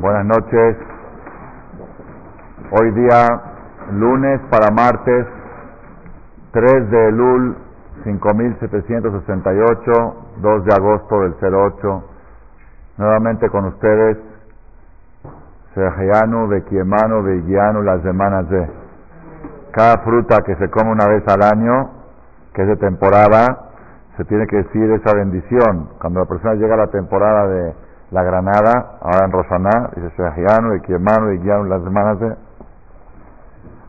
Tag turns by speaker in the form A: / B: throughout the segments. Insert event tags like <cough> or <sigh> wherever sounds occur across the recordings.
A: Buenas noches. Hoy día, lunes para martes, 3 de Elul 5768, 2 de agosto del 08. Nuevamente con ustedes, Sejayaну, Bequiemano, Beguiano, las semanas de. Cada fruta que se come una vez al año, que es de temporada, se tiene que decir esa bendición. Cuando la persona llega a la temporada de la granada, ahora en Rosaná, dice Sejayaну, Bequiemano, Beguiano, las semanas de.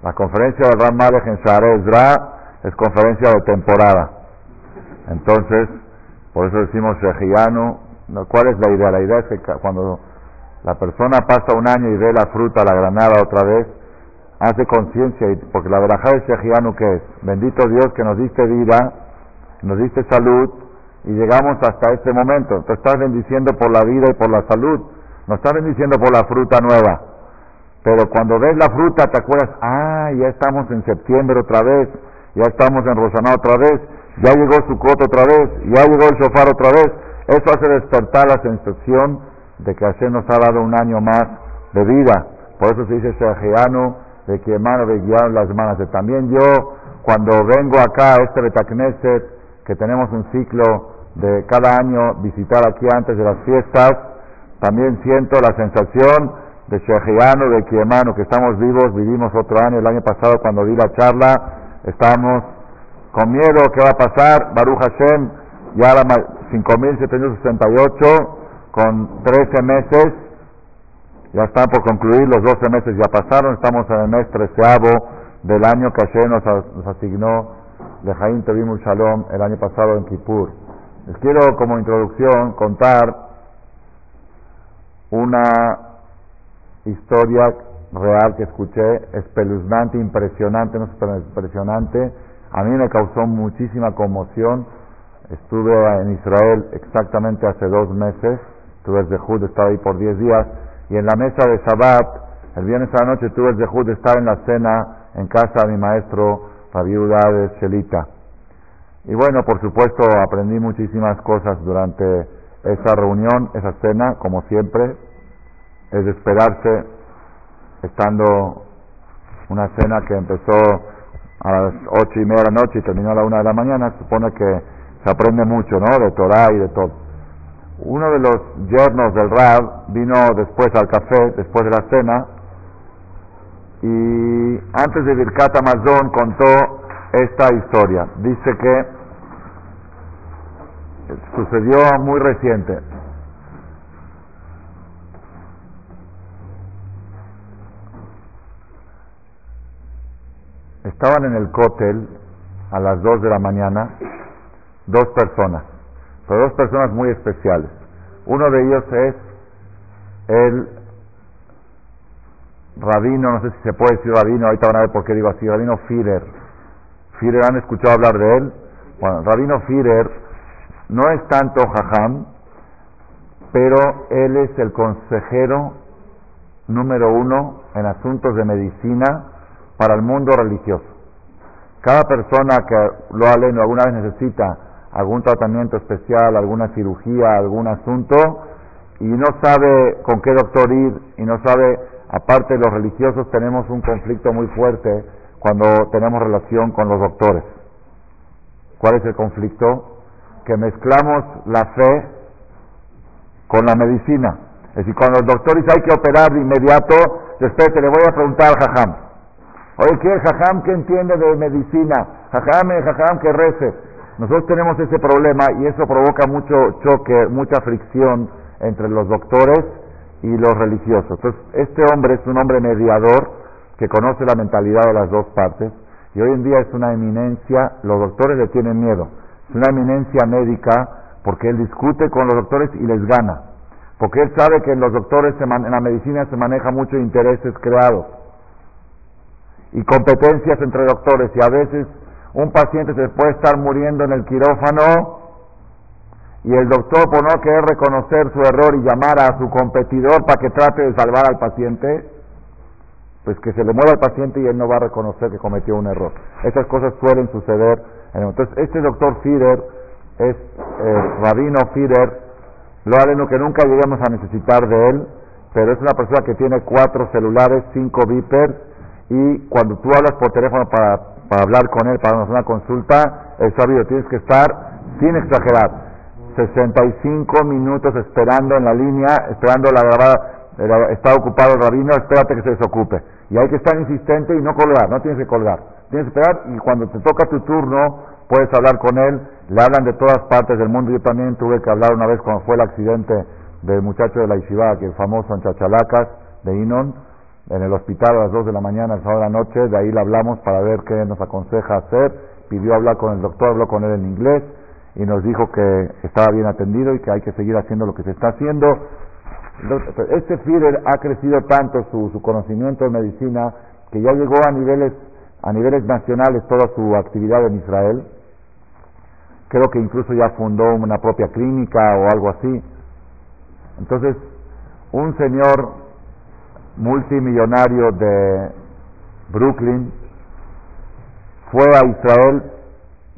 A: La conferencia de Ram en Ezra es conferencia de temporada. Entonces, por eso decimos Shehiyanu. ¿Cuál es la idea? La idea es que cuando la persona pasa un año y ve la fruta, la granada otra vez, hace conciencia, porque la verajá de Shehiyanu que es, bendito Dios que nos diste vida, nos diste salud, y llegamos hasta este momento. Te estás bendiciendo por la vida y por la salud, no estás bendiciendo por la fruta nueva. Pero cuando ves la fruta te acuerdas, ah, ya estamos en septiembre otra vez, ya estamos en Rosaná otra vez, ya llegó Sukkot otra vez, ya llegó el Shofar otra vez. Eso hace despertar la sensación de que Hashem nos ha dado un año más de vida. Por eso se dice Sheheanu, de que hermano de guiar las manos. De también yo, cuando vengo acá a este Betacneset, que tenemos un ciclo de cada año visitar aquí antes de las fiestas, también siento la sensación de Sheheanu, de que hermano, que estamos vivos, vivimos otro año, el año pasado cuando di la charla, estábamos con miedo, ¿qué va a pasar? Baruch Hashem, ya era 5.768, con 13 meses, ya están por concluir, los 12 meses ya pasaron, estamos en el mes treceavo del año que Hashem nos, asignó de Jaim Tevimul Shalom el año pasado en Kippur. Les quiero como introducción contar una historia real que escuché, espeluznante, impresionante, no es impresionante, a mí me causó muchísima conmoción. Estuve en Israel exactamente hace dos meses, tuve el Zehud, estaba ahí por diez días, y en la mesa de Shabbat, el viernes a la noche tuve de estar en la cena en casa de mi maestro, la viuda de Shelita. Y bueno, por supuesto, aprendí muchísimas cosas durante esa reunión, esa cena, como siempre. Es de esperarse, estando una cena que empezó a las ocho y media de la noche y terminó a la una de la mañana, supone que se aprende mucho, ¿no? De Torah y de todo. Uno de los yernos del Rab vino después al café, después de la cena, y antes de Birkat Amazon contó esta historia. Dice que sucedió muy reciente. Estaban en el cótel a las 2 de la mañana dos personas, pero dos personas muy especiales. Uno de ellos es el rabino, no sé si se puede decir rabino, ahorita van a ver por qué digo así, rabino Firer. Firer, ¿han escuchado hablar de él? Bueno, rabino Firer no es tanto jajam, pero él es el consejero número uno en asuntos de medicina para el mundo religioso. Cada persona que lo ha leído alguna vez necesita algún tratamiento especial, alguna cirugía, algún asunto, y no sabe con qué doctor ir, y no sabe, aparte los religiosos, tenemos un conflicto muy fuerte cuando tenemos relación con los doctores. ¿Cuál es el conflicto? Que mezclamos la fe con la medicina. Es decir, cuando los doctores hay que operar de inmediato, después te le voy a preguntar al jajam. Oye, ¿qué jajam que entiende de medicina? Jajam es jajam que rece. Nosotros tenemos ese problema y eso provoca mucho choque, mucha fricción entre los doctores y los religiosos. Entonces, este hombre es un hombre mediador que conoce la mentalidad de las dos partes y hoy en día es una eminencia, los doctores le tienen miedo, es una eminencia médica porque él discute con los doctores y les gana, porque él sabe que en los doctores, en la medicina se maneja mucho intereses creados y competencias entre doctores y a veces un paciente se puede estar muriendo en el quirófano y el doctor por no querer reconocer su error y llamar a su competidor para que trate de salvar al paciente, pues que se le muera al paciente y él no va a reconocer que cometió un error. Esas cosas suelen suceder. Entonces, este doctor Fider es eh, Rabino Fider, lo haremos que nunca lleguemos a necesitar de él, pero es una persona que tiene cuatro celulares, cinco vipers, y cuando tú hablas por teléfono para, para hablar con él, para hacer una consulta, es sabido, tienes que estar, sin exagerar, 65 minutos esperando en la línea, esperando la grabada, está ocupado el rabino, espérate que se desocupe. Y hay que estar insistente y no colgar, no tienes que colgar. Tienes que esperar y cuando te toca tu turno, puedes hablar con él, le hablan de todas partes del mundo. Yo también tuve que hablar una vez cuando fue el accidente del muchacho de la Ishiva, que el famoso en Chachalacas, de Inon, en el hospital a las 2 de la mañana, el sábado de la noche, de ahí le hablamos para ver qué nos aconseja hacer, pidió hablar con el doctor, habló con él en inglés y nos dijo que estaba bien atendido y que hay que seguir haciendo lo que se está haciendo. Este Führer ha crecido tanto su, su conocimiento en medicina que ya llegó a niveles, a niveles nacionales toda su actividad en Israel. Creo que incluso ya fundó una propia clínica o algo así. Entonces, un señor multimillonario de Brooklyn fue a Israel,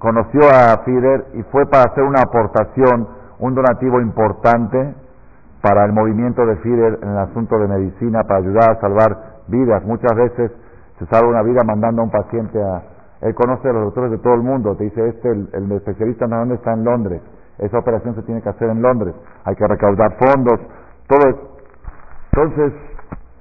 A: conoció a Fider y fue para hacer una aportación, un donativo importante para el movimiento de Fider en el asunto de medicina, para ayudar a salvar vidas. Muchas veces se salva una vida mandando a un paciente a... Él conoce a los doctores de todo el mundo, te dice, este, el, especialista en está en Londres, esa operación se tiene que hacer en Londres, hay que recaudar fondos, todo eso. Entonces,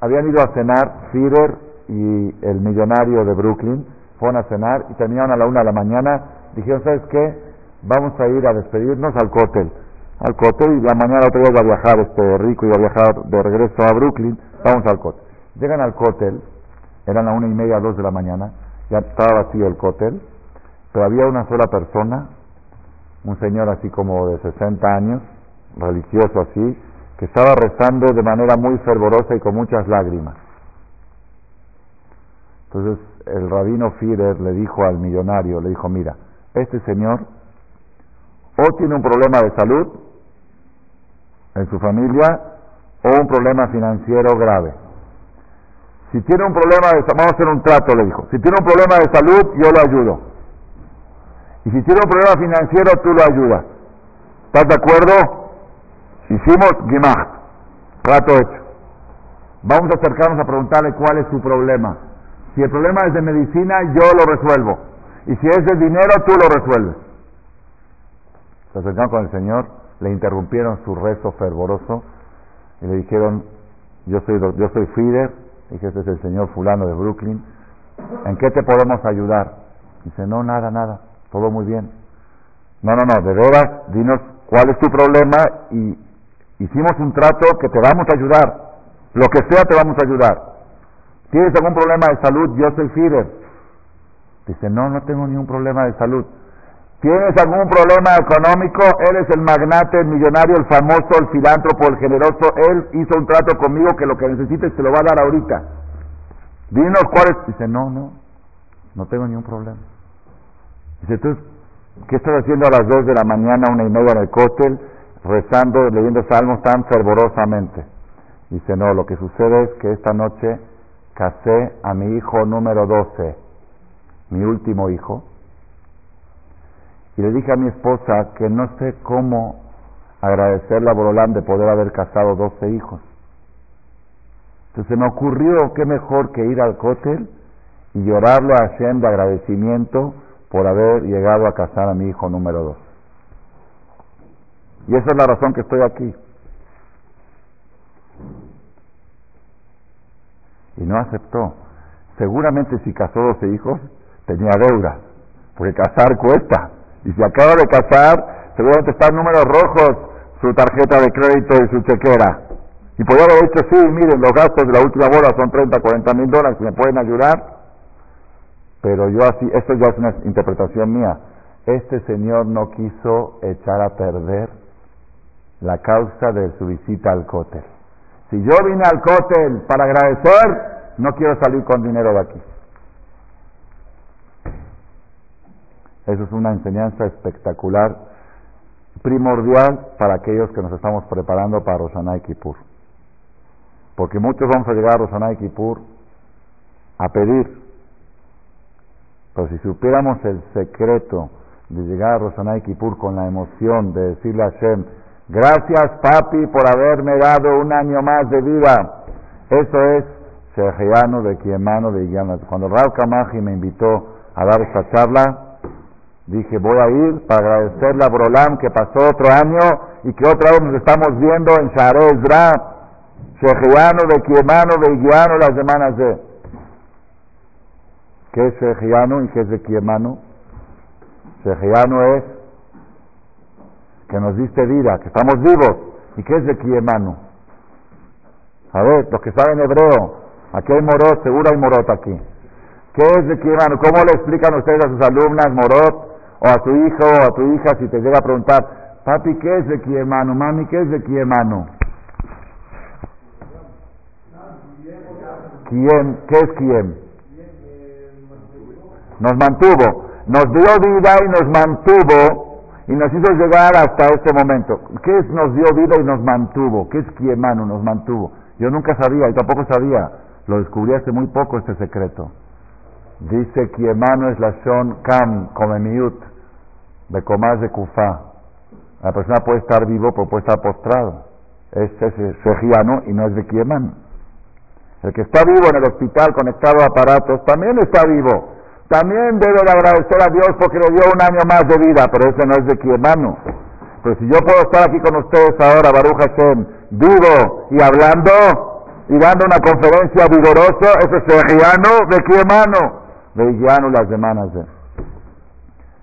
A: habían ido a cenar Führer y el millonario de Brooklyn, fueron a cenar y terminaron a la una de la mañana, dijeron, ¿sabes qué? Vamos a ir a despedirnos al cótel. Al cótel y la mañana otra vez va a viajar este rico, iba a viajar de regreso a Brooklyn, vamos al cótel. Llegan al cótel, eran a una y media, dos de la mañana, ya estaba vacío el cótel, pero había una sola persona, un señor así como de 60 años, religioso así, que estaba rezando de manera muy fervorosa y con muchas lágrimas. Entonces el rabino Führer le dijo al millonario, le dijo, mira, este señor o tiene un problema de salud en su familia o un problema financiero grave. Si tiene un problema de salud, vamos a hacer un trato, le dijo, si tiene un problema de salud, yo lo ayudo. Y si tiene un problema financiero, tú lo ayudas. ¿Estás de acuerdo? Hicimos Gimach, rato hecho. Vamos a acercarnos a preguntarle cuál es su problema. Si el problema es de medicina, yo lo resuelvo. Y si es de dinero, tú lo resuelves. Se acercaron con el Señor, le interrumpieron su rezo fervoroso y le dijeron, yo soy, yo soy Fider, dije, este es el señor fulano de Brooklyn, ¿en qué te podemos ayudar? Dice, no, nada, nada, todo muy bien. No, no, no, de veras, dinos cuál es tu problema y Hicimos un trato que te vamos a ayudar. Lo que sea te vamos a ayudar. ¿Tienes algún problema de salud? Yo soy Fider. Dice, no, no tengo ningún problema de salud. ¿Tienes algún problema económico? Él es el magnate, el millonario, el famoso, el filántropo, el generoso. Él hizo un trato conmigo que lo que necesites te lo va a dar ahorita. Dinos cuál es. Dice, no, no, no tengo ningún problema. Dice, ¿tú qué estás haciendo a las dos de la mañana, una y media en el cóctel? rezando, leyendo salmos tan fervorosamente. Dice, no, lo que sucede es que esta noche casé a mi hijo número 12, mi último hijo, y le dije a mi esposa que no sé cómo agradecerle a Borolán de poder haber casado 12 hijos. Entonces me ocurrió qué mejor que ir al cótel y llorarle a Hashem de agradecimiento por haber llegado a casar a mi hijo número 12. Y esa es la razón que estoy aquí. Y no aceptó. Seguramente si casó 12 hijos, tenía deuda, porque casar cuesta. Y si acaba de casar, seguramente están números rojos su tarjeta de crédito y su chequera. Y podría haber dicho, sí, miren, los gastos de la última boda son 30, 40 mil dólares, ¿me pueden ayudar? Pero yo así, esto ya es una interpretación mía. Este señor no quiso echar a perder la causa de su visita al cótel. Si yo vine al cótel para agradecer, no quiero salir con dinero de aquí. Eso es una enseñanza espectacular, primordial para aquellos que nos estamos preparando para Roshaná y Kippur. Porque muchos vamos a llegar a Roshaná y Kippur a pedir. Pero si supiéramos el secreto de llegar a Roshaná y Kippur con la emoción de decirle a Hashem, Gracias, papi, por haberme dado un año más de vida. Eso es Shejiano de Kiemano de Iguiano. Cuando Rav Kamaji me invitó a dar esta charla, dije, voy a ir para agradecerle a Brolam que pasó otro año y que otra vez nos estamos viendo en Sharez Dra, Shejiano de Kiemano de Iguiano las semanas de... ¿Qué es Shejiano y qué es de Kiemano? Shejiano es que nos diste vida, que estamos vivos. ¿Y qué es de Kiemano? A ver, los que saben hebreo, aquí hay morot, seguro hay morot aquí. ¿Qué es de Kiemano? ¿Cómo le explican ustedes a sus alumnas morot o a tu hijo o a tu hija si te llega a preguntar, papi, ¿qué es de Kiemano? Mami, ¿qué es de Kiemano? ¿Quién? ¿Qué es quién? Nos mantuvo, nos dio vida y nos mantuvo y nos hizo llegar hasta este momento. ¿Qué es nos dio vida y nos mantuvo? ¿Qué es Kiemano nos mantuvo? Yo nunca sabía y tampoco sabía, lo descubrí hace muy poco este secreto. Dice Kiemano es la Shon Kam, come miut, de comas de Kufa. La persona puede estar vivo, pero puede estar postrado. Es Sejiano y no es de Kiemano. El que está vivo en el hospital conectado a aparatos también está vivo también debe de agradecer a Dios porque le dio un año más de vida, pero ese no es de quién hermano. Pero si yo puedo estar aquí con ustedes ahora, Baruch Hashem, vivo y hablando y dando una conferencia vigorosa, ese es Sejiano de quién hermano, de Iguiano las semanas de.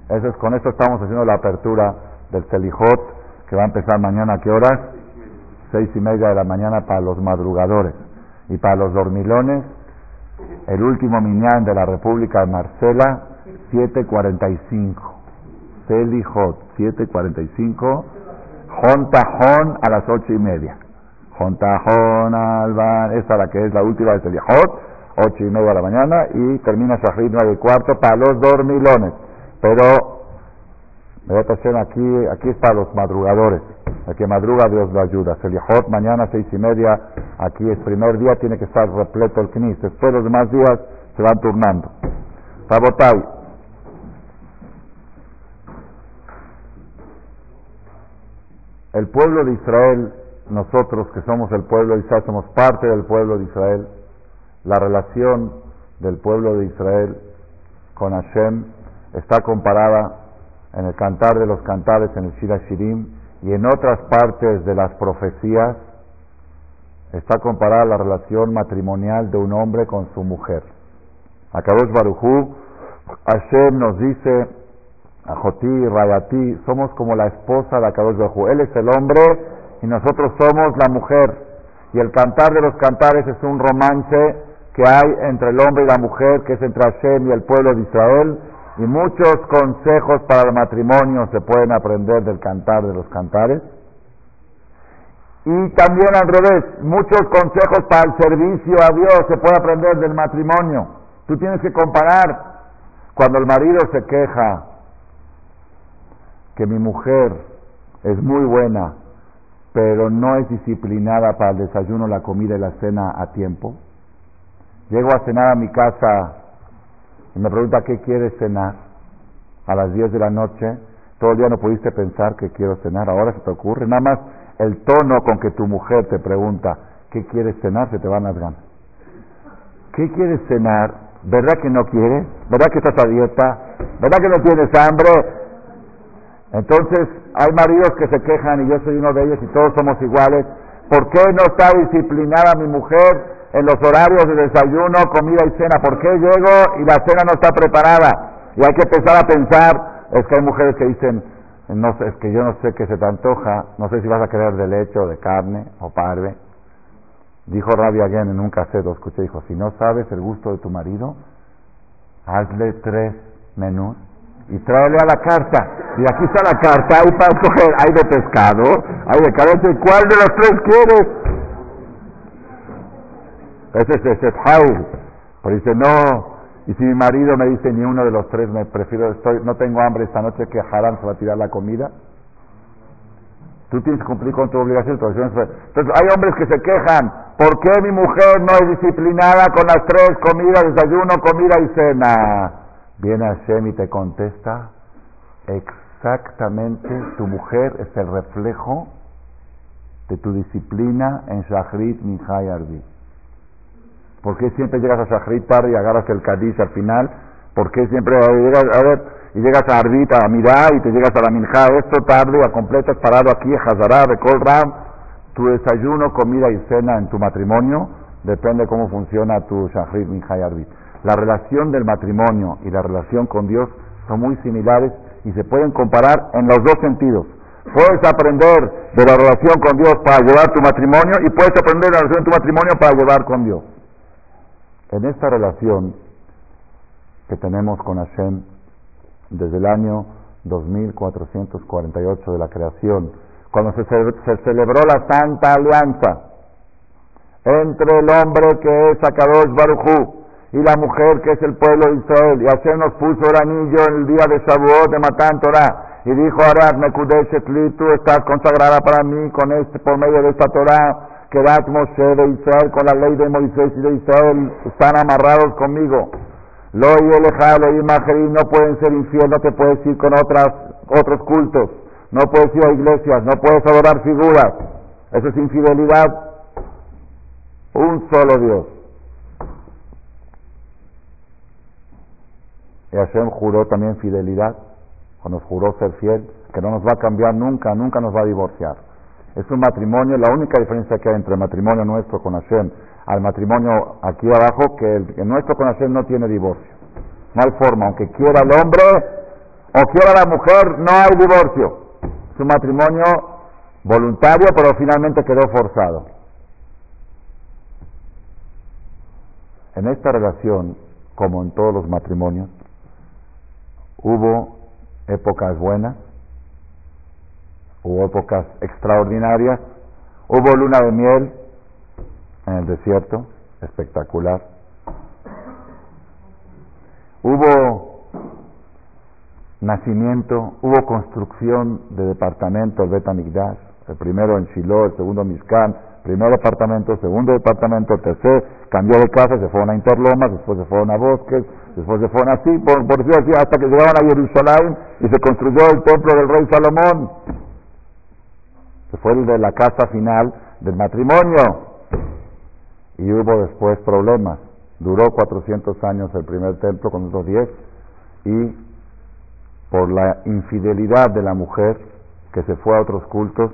A: Eso es, con esto estamos haciendo la apertura del Selijot, que va a empezar mañana, ¿a qué horas? Seis y media de la mañana para los madrugadores. Y para los dormilones, el último minyan de la República de Marcela, 7.45. Selijot, 7.45. Jontajón a las ocho y media. Jontajón, Alban, esta la que es la última de Selijot, ocho y media de la mañana, y termina Shahrid nueve y cuarto para los dormilones. Pero, aquí, aquí es para los madrugadores. El que madruga, Dios lo ayuda. Selijot, mañana seis y media, aquí es primer día, tiene que estar repleto el knis. Después los demás días se van turnando. Sabotay. El pueblo de Israel, nosotros que somos el pueblo de Israel, somos parte del pueblo de Israel, la relación del pueblo de Israel con Hashem está comparada en el cantar de los cantares, en el Shira Shirim, y en otras partes de las profecías está comparada la relación matrimonial de un hombre con su mujer. A Kadosh Barujú, Hashem nos dice, a Jotí, Rayatí, somos como la esposa de Akadosh Barujú. Él es el hombre y nosotros somos la mujer. Y el cantar de los cantares es un romance que hay entre el hombre y la mujer, que es entre Hashem y el pueblo de Israel, y muchos consejos para el matrimonio se pueden aprender del cantar de los cantares. Y también al revés, muchos consejos para el servicio a Dios se puede aprender del matrimonio. Tú tienes que comparar cuando el marido se queja que mi mujer es muy buena, pero no es disciplinada para el desayuno, la comida y la cena a tiempo. Llego a cenar a mi casa me pregunta qué quieres cenar a las 10 de la noche. Todo el día no pudiste pensar que quiero cenar, ahora se te ocurre. Nada más el tono con que tu mujer te pregunta qué quieres cenar, se te van las ganas. ¿Qué quieres cenar? ¿Verdad que no quieres? ¿Verdad que estás a dieta? ¿Verdad que no tienes hambre? Entonces, hay maridos que se quejan y yo soy uno de ellos y todos somos iguales. ¿Por qué no está disciplinada mi mujer? En los horarios de desayuno, comida y cena. ¿Por qué llego y la cena no está preparada? Y hay que empezar a pensar, es que hay mujeres que dicen, no sé, es que yo no sé qué se te antoja, no sé si vas a querer de leche o de carne o parve. Dijo Rabia Again en un cassette, lo escuché, dijo, si no sabes el gusto de tu marido, hazle tres menús y tráele a la carta. Y aquí está la carta, hay para escoger, hay de pescado, hay de cabeza, ¿cuál de los tres quieres? Ese es ese Pero dice, no, y si mi marido me dice ni uno de los tres, me prefiero, estoy, no tengo hambre esta noche, que Haram se va a tirar la comida. Tú tienes que cumplir con tu obligación. Entonces, hay hombres que se quejan, ¿por qué mi mujer no es disciplinada con las tres comidas, desayuno, comida y cena? Viene Hashem y te contesta, exactamente tu mujer es el reflejo de tu disciplina en Shachrit, Minha y Arbi? ¿Por qué siempre llegas a Shachrit tarde y agarras el Kadish al final? ¿Por qué siempre llegas, a ver, y llegas a Arbit, a Mirá y te llegas a la Minja? Esto tarde, a completas parado aquí, Hazará, de Ram. Tu desayuno, comida y cena en tu matrimonio depende cómo funciona tu Shachrit, Minha y Arbit. La relación del matrimonio y la relación con Dios son muy similares y se pueden comparar en los dos sentidos. Puedes aprender de la relación con Dios para llevar tu matrimonio y puedes aprender de la relación de tu matrimonio para llevar con Dios. En esta relación que tenemos con Hashem desde el año 2448 de la creación, cuando se, celebró la Santa Alianza entre el hombre que es Akadosh Baruchú y la mujer que es el pueblo de Israel. Y Hashem nos puso el anillo en el día de Shavuot de Matan Torah. Y dijo, Arad Mekudeshet li, tú estás consagrada para mí con este, por medio de esta Torah. Dat Moshe de Israel con la ley de Moisés y de Israel están amarrados conmigo. Lo y elejado y no pueden ser infieles, no te puedes ir con otras, otros cultos, no puedes ir a iglesias, no puedes adorar figuras. Eso es infidelidad. Un solo Dios. Y Hashem juró también fidelidad, o nos juró ser fiel, que no nos va a cambiar nunca, nunca nos va a divorciar. Es un matrimonio, la única diferencia que hay entre el matrimonio nuestro con Hashem al matrimonio aquí abajo, que el, nuestro con Hashem no tiene divorcio. No hay forma, aunque quiera el hombre o quiera la mujer, no hay divorcio. Es un matrimonio voluntario, pero finalmente quedó forzado. En esta relación, como en todos los matrimonios, Hubo épocas buenas, hubo épocas extraordinarias, hubo luna de miel en el desierto, espectacular. Hubo nacimiento, hubo construcción de departamentos, Betamigdash, el primero en Shiloh, el segundo en Mizkan, primer departamento, segundo departamento, tercer, cambió de casa, se fueron a Interlomas, después se fueron a Bosques, después se fueron así, por, por así, hasta que llegaron a Jerusalén y se construyó el templo del rey Salomón. Fue el de la casa final del matrimonio. Y hubo después problemas. Duró 400 años el primer templo con otros 10 y por la infidelidad de la mujer que se fue a otros cultos,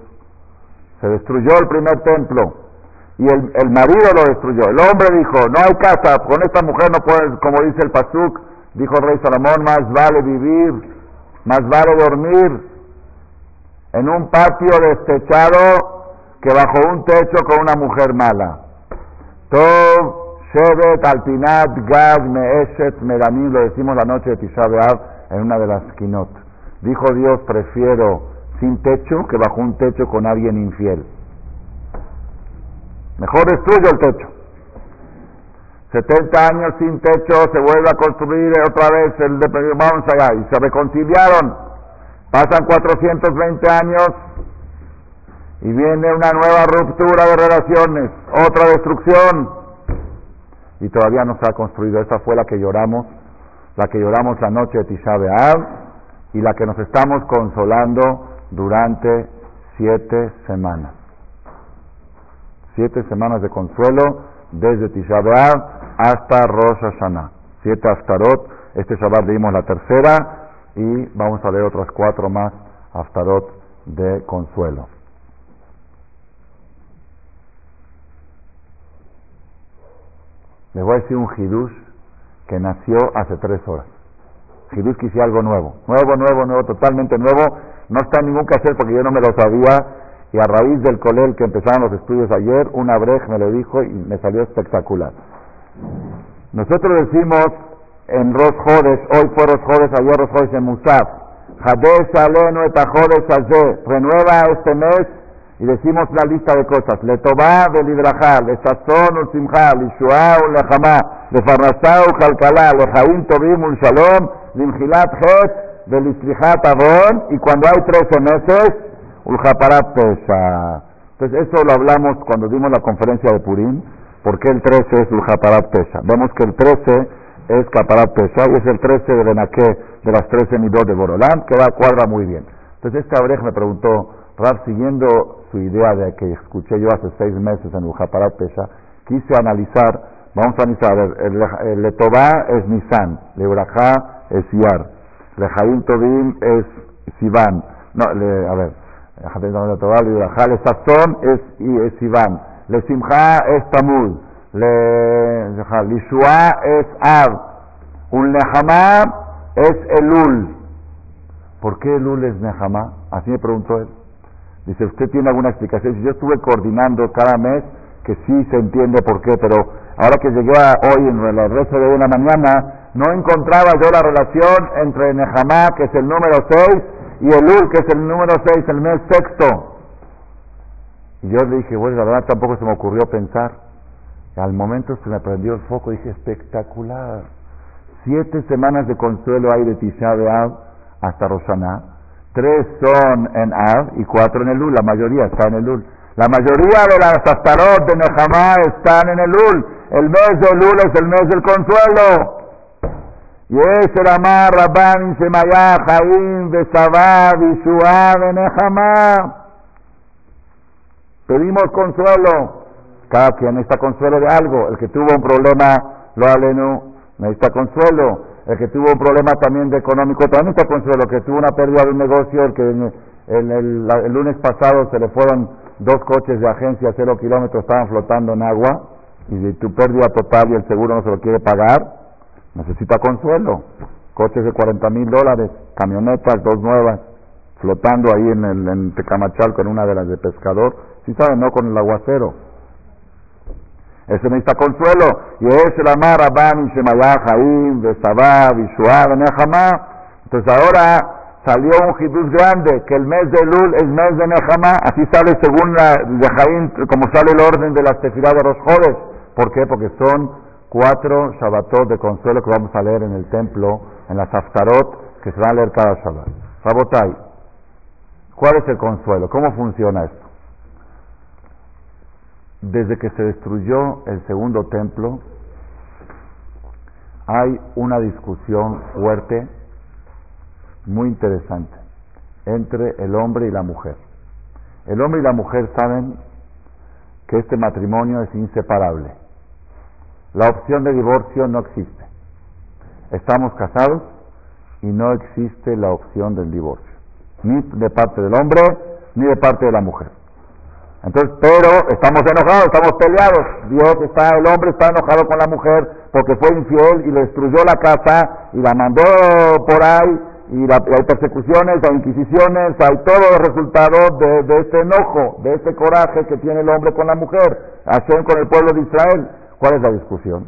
A: se destruyó el primer templo y el, el, marido lo destruyó. El hombre dijo, no hay casa, con esta mujer no puedes, como dice el Pasuk, dijo el rey Salomón, más vale vivir, más vale dormir en un patio destechado que bajo un techo con una mujer mala. Tov, Shevet, Alpinat, Gad, Meeshet, Medanim, lo decimos la noche de Tisha en una de las quinot. Dijo Dios, prefiero sin techo que bajo un techo con alguien infiel. Mejor destruyo el techo. 70 años sin techo, se vuelve a construir otra vez el de vamos allá, y se reconciliaron. Pasan 420 años y viene una nueva ruptura de relaciones, otra destrucción. Y todavía no se ha construido. Esa fue la que lloramos, la que lloramos la noche de Tisha y la que nos estamos consolando durante siete semanas siete semanas de consuelo desde Tisha hasta Rosh Hashanah. Siete Aftarot. Este Shabbat leímos la tercera y vamos a leer otras cuatro más Aftarot de consuelo. Les voy a decir un Hidush que nació hace tres horas. Hidush que algo nuevo. Nuevo, nuevo, nuevo, totalmente nuevo. No está en ningún hacer porque yo no me lo sabía y a raíz del colel que empezaron los estudios ayer, una brej me lo dijo y me salió espectacular. Nosotros decimos en Rosh Jodes, hoy fue Rosh Jodes, ayer Rosh Jodes en Musaf, Hades Alenu et Jodes renueva este mes y decimos la lista de cosas, le toba del hidrajal, le sazón ul simjal, le shuá ul lejamá, le farnasá ul jalcalá, le jaim tobim ul shalom, limjilat het, del avon, y cuando hay trece meses, Uljaparat Pesha. Entonces, eso lo hablamos cuando dimos la conferencia de Purim, porque el 13 es Uljaparat Pesha. Vemos que el 13 es Kaparat Pesha y es el 13 de Benaké, de las 13 midot de Borolán, que va cuadra muy bien. Entonces, este Abrej me preguntó, Rab, siguiendo su idea de que escuché yo hace seis meses en Ujaparat Pesha, quise analizar, vamos a analizar, el, el, Letová es Nisan, Lebrajá es Yar, Lejaim Tobim es Sivan, no, le, a ver, Lebrajá, Le Sazón es, es Sivan, Le Simcha es Tamuz, Le Lishua es Ab, un Nehamá es Elul. ¿Por qué Elul es Nehamá? Así me preguntó él. Dice, ¿usted tiene alguna explicación? Yo estuve coordinando cada mes, que sí se entiende por qué, pero ahora que llegué hoy en el resto de una mañana, no encontraba yo la relación entre Nehamá, que es el número 6, y Elul, que es el número 6, el mes sexto. Y yo le dije, bueno, la verdad tampoco se me ocurrió pensar. Al momento se me prendió el foco y dije, espectacular. Siete semanas de consuelo hay de Tisha hasta Roshaná Tres son en Av y cuatro en el Ul. La mayoría está en el Ul. La mayoría de las Astarot de Nehamá están en el Ul. El mes del Ul es el mes del consuelo. Y es el Amar Rabban Shemayah Jaim Besabah Vishua de Nehamá. Pedimos consuelo. Cada quien necesita consuelo de algo. El que tuvo un problema, lo alenu, necesita consuelo el que tuvo un problema también de económico, también está consuelo, el que tuvo una pérdida de un negocio, el que el, lunes pasado se le fueron dos coches de agencia a cero kilómetros, estaban flotando en agua, y de tu pérdida total y el seguro no se lo quiere pagar, necesita consuelo. Coches de 40 mil dólares, camionetas, dos nuevas, flotando ahí en, el, en Tecamachalco, en una de las de pescador, si saben, no con el aguacero. Ese necesita consuelo. Y es el amar Rabban Shemayah Jaim, Besabah, Bishuah, Entonces ahora salió un hibus grande, que el mes de Lul es mes de Nehama, así sale según la, de como sale el orden de las tefilá de los jóvenes. ¿Por qué? Porque son cuatro Shabbatot de consuelo que vamos a leer en el templo, en las Haftarot, que se van a leer cada Shabbat. Rabotai, ¿cuál es el consuelo? ¿Cómo funciona esto? Desde que se destruyó el segundo templo, hay una discusión fuerte, muy interesante, entre el hombre y la mujer. El hombre y la mujer saben que este matrimonio es inseparable. La opción de divorcio no existe. Estamos casados y no existe la opción del divorcio, ni de parte del hombre ni de parte de la mujer. Entonces, pero estamos enojados, estamos peleados. Dios está, el hombre está enojado con la mujer porque fue infiel y le destruyó la casa y la mandó por ahí y, hay persecuciones, hay inquisiciones, hay todo el resultado de, este enojo, de este coraje que tiene el hombre con la mujer, Hashem con el pueblo de Israel. ¿Cuál es la discusión?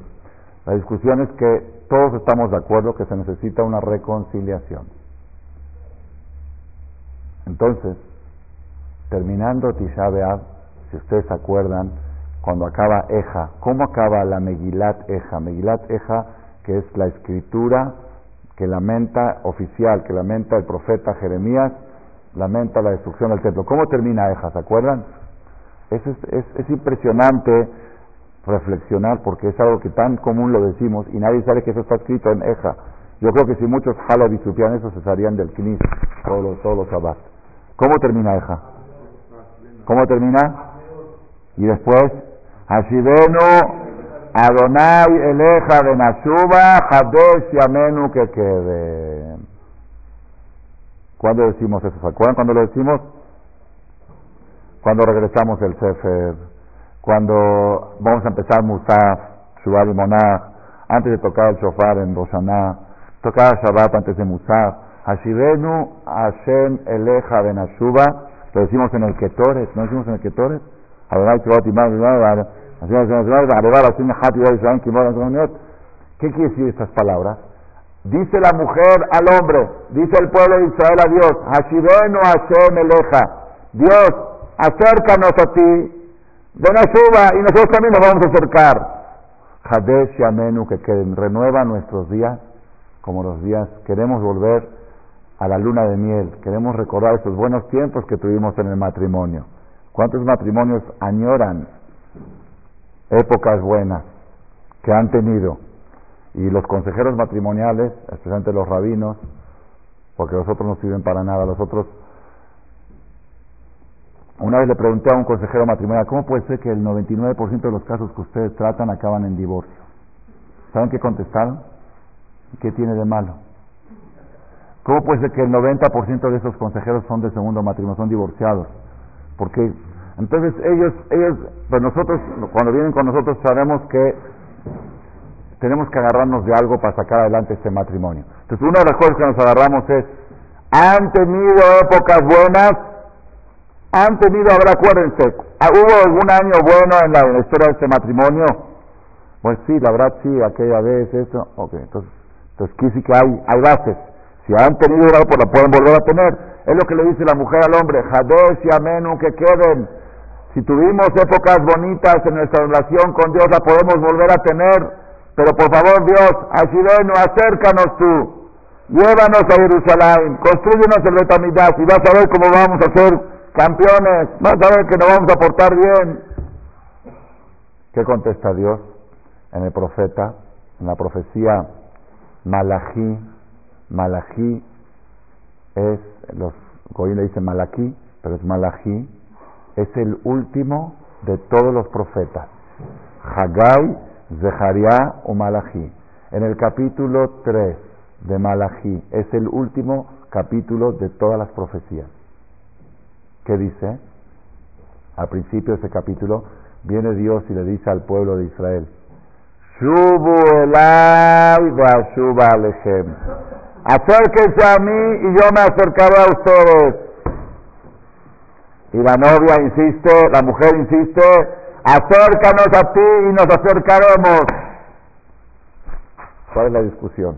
A: La discusión es que todos estamos de acuerdo que se necesita una reconciliación. Entonces, terminando Tisha si ustedes se acuerdan, cuando acaba Eja, ¿cómo acaba la Megilat Eja? Megilat Eja, que es la escritura que lamenta oficial, que lamenta el profeta Jeremías, lamenta la destrucción del templo. ¿Cómo termina Eja? ¿Se acuerdan? Es, es, es, impresionante reflexionar porque es algo que tan común lo decimos y nadie sabe que eso está escrito en Eja. Yo creo que si muchos Halabi supieran eso se salían del Knis todos los, todos. ¿Cómo termina Eja? ¿Cómo termina? Y después, Hashivenu Adonai Eleja de Nashuba Hades Yamenu que quede. ¿Cuándo decimos eso? ¿Se acuerdan cuando lo decimos? Cuando regresamos del Sefer, cuando vamos a empezar Musaf, Shubal y Monach, antes de tocar el shofar en Roshaná, tocar Shabbat antes de Musaf, Hashivenu Hashem Eleja de Nashuba lo decimos en el Ketoret, ¿no decimos en el Ketoret? ¿Qué quiere decir estas palabras? Dice la mujer al hombre, dice el pueblo de Israel a Dios, Hashivenu Hashem Eleja, Dios, acércanos a ti, de suba y nosotros también nos vamos a acercar. Hadesh Yamenu, que, que renueva nuestros días como los días, queremos volver a la luna de miel. Queremos recordar esos buenos tiempos que tuvimos en el matrimonio. ¿Cuántos matrimonios añoran épocas buenas que han tenido? Y los consejeros matrimoniales, especialmente los rabinos, porque los otros no sirven para nada, los otros Una vez le pregunté a un consejero matrimonial, ¿cómo puede ser que el 99% de los casos que ustedes tratan acaban en divorcio? ¿Saben qué contestaron? ¿Qué tiene de malo? ¿Cómo puede ser que el 90% de esos consejeros son de segundo matrimonio, son divorciados? Porque entonces ellos, ellos, pues nosotros, cuando vienen con nosotros sabemos que tenemos que agarrarnos de algo para sacar adelante este matrimonio. Entonces una de las cosas que nos agarramos es, han tenido épocas buenas, han tenido, ahora acuérdense, ¿hubo algún año bueno en la, historia de este matrimonio? Pues sí, la verdad sí, aquella vez, eso, ok, entonces, entonces sí que hay, hay bases. Si han tenido pues la pueden volver a tener. Es lo que le dice la mujer al hombre, Jadés y Amenu, que queden. Si tuvimos épocas bonitas en nuestra relación con Dios, la podemos volver a tener. Pero por favor, Dios, Ashirenu, acércanos tú. Llévanos a Jerusalén, construyenos el Betamidad y vas a ver cómo vamos a ser campeones. Vas a ver que nos vamos a portar bien. ¿Qué contesta Dios en el profeta, en la profecía Malají? Malají es, los Goyim le dicen Malaquí, pero es Malají, es el último de todos los profetas. Hagai Zeharia o Malají. En el capítulo 3 de Malají es el último capítulo de todas las profecías. ¿Qué dice? Al principio de ese capítulo viene Dios y le dice al pueblo de Israel, Shubu elai va. Acérquense a mí y yo me acercaré a ustedes. Y la novia insiste, la mujer insiste, acércanos a ti y nos acercaremos. ¿Cuál es la discusión?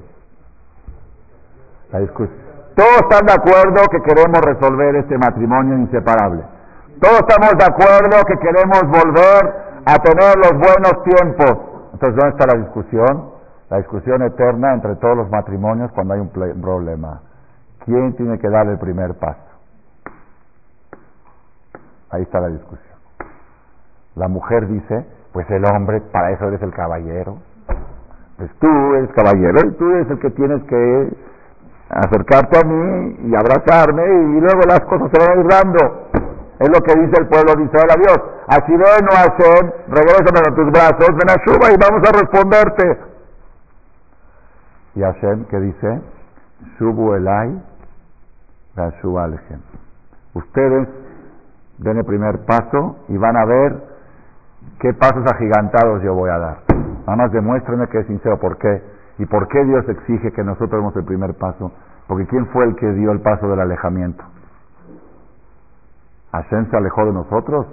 A: La discusión. Todos están de acuerdo que queremos resolver este matrimonio inseparable. Todos estamos de acuerdo que queremos volver a tener los buenos tiempos. Entonces, ¿dónde está la discusión? La discusión eterna entre todos los matrimonios cuando hay un problema. ¿Quién tiene que dar el primer paso? Ahí está la discusión. La mujer dice, pues el hombre, para eso eres el caballero. Pues tú eres caballero y tú eres el que tienes que acercarte a mí y abrazarme y luego las cosas se van a. Es lo que dice el pueblo de Israel a Dios. Así de no hacen, regrésame a tus brazos, ven a Shuba y vamos a responderte. Y Hashem, que dice? Shubu elai, Shuba Ustedes den el primer paso y van a ver ¿Qué pasos agigantados yo voy a dar? Nada más demuéstrenme que es sincero. ¿Por qué? ¿Y por qué Dios exige que nosotros demos el primer paso? Porque ¿quién fue el que dio el paso del alejamiento? ¿Hashem se alejó de nosotros?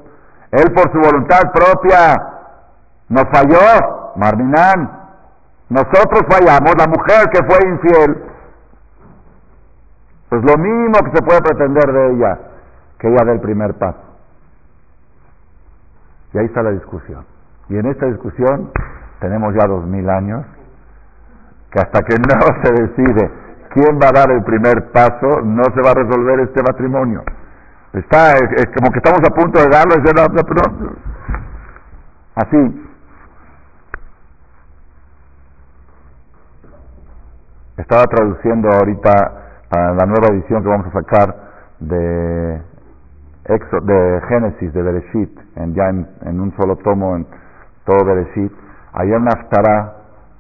A: Él por su voluntad propia nos falló, Marminán. Nosotros fallamos, la mujer que fue infiel. Pues lo mismo que se puede pretender de ella, que ella dé el primer paso. Y ahí está la discusión. Y en esta discusión tenemos ya dos mil años que hasta que no se decide quién va a dar el primer paso, no se va a resolver este matrimonio. Está, es, como que estamos a punto de darlo, y así. Estaba traduciendo ahorita a la nueva edición que vamos a sacar de de Génesis, de Bereshit, en, ya en, un solo tomo, en todo Bereshit, hay una Aftara,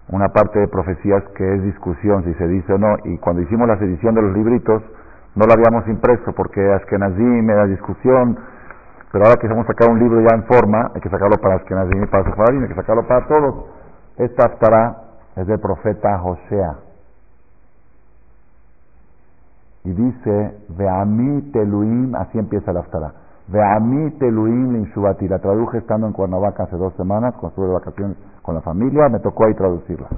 A: una parte de profecías que es discusión si se dice o no, y cuando hicimos la edición de los libritos, no lo habíamos impreso porque Ashkenazim era discusión, pero ahora que hemos sacado un libro ya en forma, hay que sacarlo para Ashkenazim y para Sefarim, hay que sacarlo para todos. Esta Aftara es del profeta Josea. Y dice, Veami teluim, así empieza la aftara. Veami teluim linshubati. La traduje estando en Cuernavaca hace dos semanas, cuando estuve de vacaciones con la familia, me tocó ahí traducirla.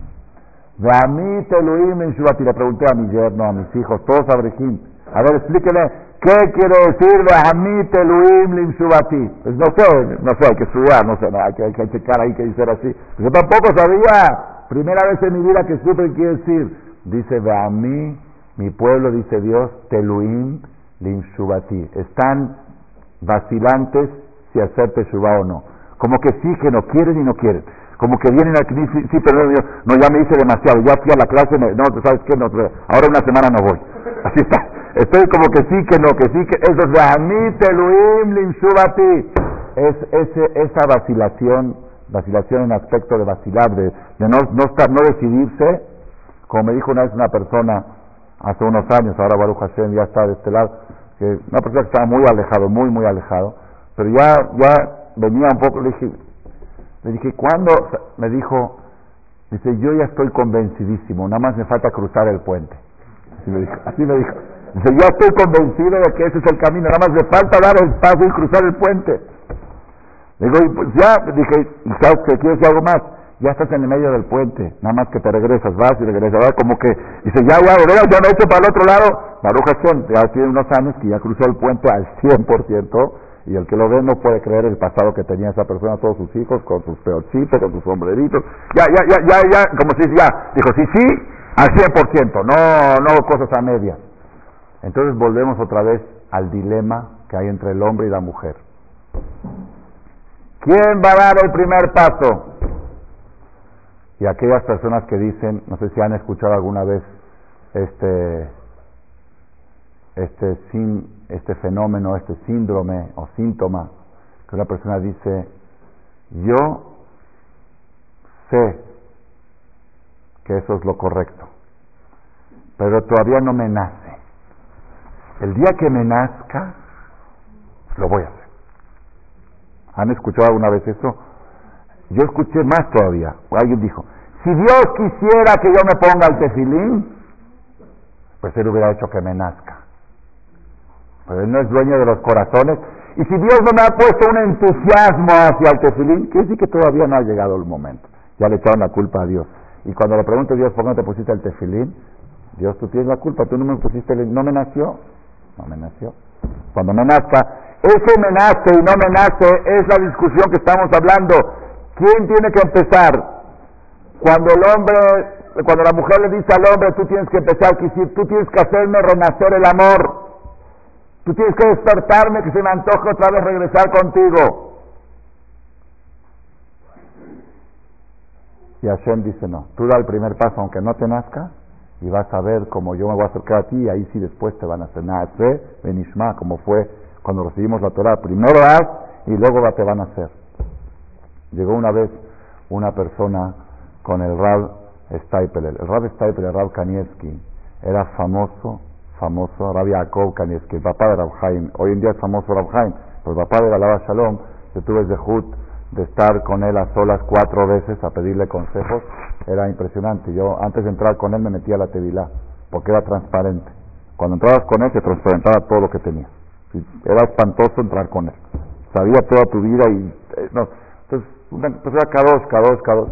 A: Veami teluim linshubati. Le pregunté a mi yerno, a mis hijos, todos a. A ver, explíqueme, ¿qué quiere decir Veami teluim linshubati? Pues no sé, no sé, hay que estudiar, no sé, hay, que, hay que checar ahí que dice así. Yo tampoco sabía, primera vez en mi vida que supe qué decir. Dice Veami mi pueblo, dice Dios, Teluim Shubati. Están vacilantes si hacer Teshuvah o no. Como que sí, que no quieren y no quieren. Como que vienen aquí, sí, sí pero no, ya me hice demasiado, ya fui a la clase, no, ¿sabes qué? No, ahora una semana no voy. <laughs> Así está. estoy como que sí, que no, que sí, que eso es de Amit Elohim Limshubati. Es ese, esa vacilación, vacilación en aspecto de vacilar, de, de no, no, estar, no decidirse, como me dijo una vez una persona hace unos años, ahora Baruch Hashem ya está de este lado, que una persona que estaba muy alejado, muy, muy alejado, pero ya, ya venía un poco, le dije, le dije, ¿cuándo? Me dijo, dice, yo ya estoy convencidísimo, nada más me falta cruzar el puente. Así me dijo, así me dijo. Dice, ya estoy convencido de que ese es el camino, nada más me falta dar el paso y cruzar el puente. Le digo, pues ya, dije, ¿y sabes que quieres algo más? Ya estás en el medio del puente, nada más que te regresas, vas y regresas, ¿verdad? como que, dice, ya, ya, de ya me he hecho para el otro lado. Baruch Hashem, ya tiene unos años que ya cruzó el puente al 100%, y el que lo ve no puede creer el pasado que tenía esa persona, todos sus hijos, con sus peorcitos, con sus sombreritos. Ya, ya, ya, ya, ya, como si ya, dijo, sí, sí, al 100%, no, no cosas a medias. Entonces volvemos otra vez al dilema que hay entre el hombre y la mujer. ¿Quién va a dar el primer paso? Y aquellas personas que dicen, no sé si han escuchado alguna vez este, este, sin, este fenómeno, este síndrome o síntoma, que una persona dice, yo sé que eso es lo correcto, pero todavía no me nace. El día que me nazca, lo voy a hacer. ¿Han escuchado alguna vez eso? Yo escuché más todavía. Alguien dijo, si Dios quisiera que yo me ponga el tefilín, pues Él hubiera hecho que me nazca. Pero Él no es dueño de los corazones. Y si Dios no me ha puesto un entusiasmo hacia el tefilín, quiere decir que todavía no ha llegado el momento. Ya le echaron la culpa a Dios. Y cuando le pregunto a Dios, ¿por qué no te pusiste el tefilín? Dios, tú tienes la culpa, tú no me pusiste, el... no me nació. No me nació. Cuando me nazca, ese me nace y no me nace es la discusión que estamos hablando. ¿Quién tiene que empezar? Cuando el hombre, cuando la mujer le dice al hombre, tú tienes que empezar, tú tienes que hacerme renacer el amor. Tú tienes que despertarme, que se me antoje otra vez regresar contigo. Y Hashem dice, no, tú da el primer paso aunque no te nazca y vas a ver cómo yo me voy a acercar a ti y ahí sí después te van a hacer nace, benishma, como fue cuando recibimos la Torah. Primero haz y luego te van a hacer. Llegó una vez una persona con el Rab Steipeler. El Rab Steipeler, el Rab Kanievski, era famoso, famoso, Rab Yaakov Kanievski, el papá de Rab Haim. Hoy en día es famoso Rab Haim, pero el papá de Galaba Shalom, que tuve de Hut de estar con él a solas cuatro veces a pedirle consejos, era impresionante. Yo antes de entrar con él me metía a la tevilá, porque era transparente. Cuando entrabas con él se transparentaba todo lo que tenía. Era espantoso entrar con él. Sabía toda tu vida y... Eh, no. Una persona cada dos, cada dos,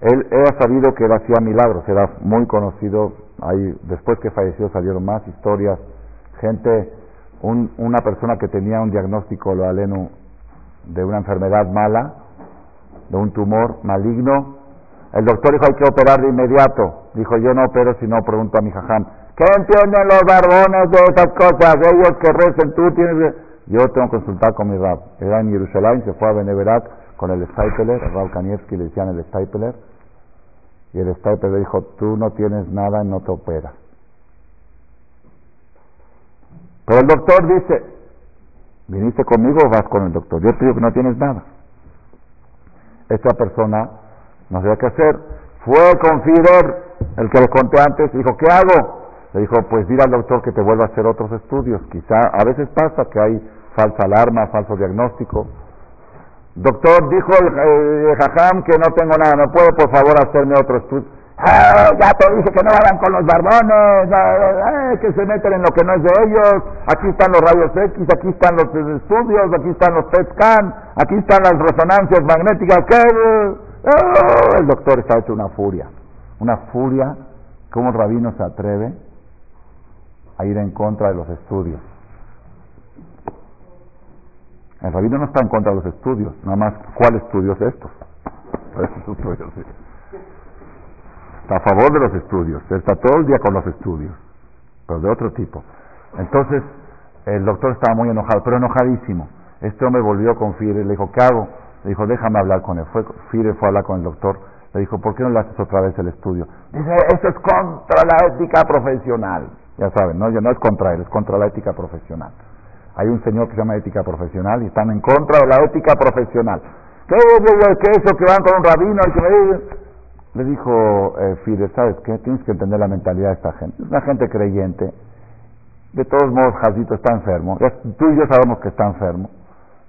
A: Él era sabido que él hacía milagros, era muy conocido. Ahí, después que falleció salieron más historias. Gente, un, una persona que tenía un diagnóstico, lo aleno, de una enfermedad mala, de un tumor maligno. El doctor dijo hay que operar de inmediato. Dijo yo no opero si no pregunto a mi jajam. ¿Qué entienden los barbones de esas cosas? Ellos que recen, tú tienes Yo tengo que consultar con mi rab. Era en Jerusalén, se fue a Beneverat con el Stapler, Rab Kanievski le decían el Stapler. Y el Stapler dijo, tú no tienes nada no te operas. Pero el doctor dice, ¿Viniste conmigo o vas con el doctor? Yo te digo que no tienes nada. Esta persona no sabía qué hacer. Fue con Fider, el que le conté antes, dijo, ¿qué hago? Le dijo, pues dile al doctor que te vuelva a hacer otros estudios. Quizá, a veces pasa que hay falsa alarma, falso diagnóstico. Doctor, dijo el, jajam que no tengo nada, ¿no puede por favor hacerme otro estudio? Ah, ya te dije que no hagan con los barbones, ah, que se meten en lo que no es de ellos. Aquí están los rayos X, aquí están los estudios, aquí están los PET scan, aquí están las resonancias magnéticas. Ah, el doctor está hecho una furia, una furia. ¿Cómo el rabino se atreve a ir en contra de los estudios? El rabino no está en contra de los estudios, nada más, ¿cuál estudios estos? Estos está a favor de los estudios, está todo el día con los estudios, pero de otro tipo. Entonces, el doctor estaba muy enojado, pero enojadísimo. Este hombre volvió con Fire, le dijo, ¿qué hago? Le dijo, déjame hablar con él. Fue, Fire fue a hablar con el doctor, le dijo, ¿por qué no le haces otra vez el estudio? Dice, eso es contra la ética profesional. Ya saben, ¿no? Ya no es contra él, es contra la ética profesional. Hay un señor que se llama ética profesional y están en contra de la ética profesional. ¿Qué es eso que van con un rabino y que me Le dijo eh, ¿sabes qué? Tienes que entender la mentalidad de esta gente. Es una gente creyente. De todos modos, Jacito está enfermo. Tú y yo sabemos que está enfermo.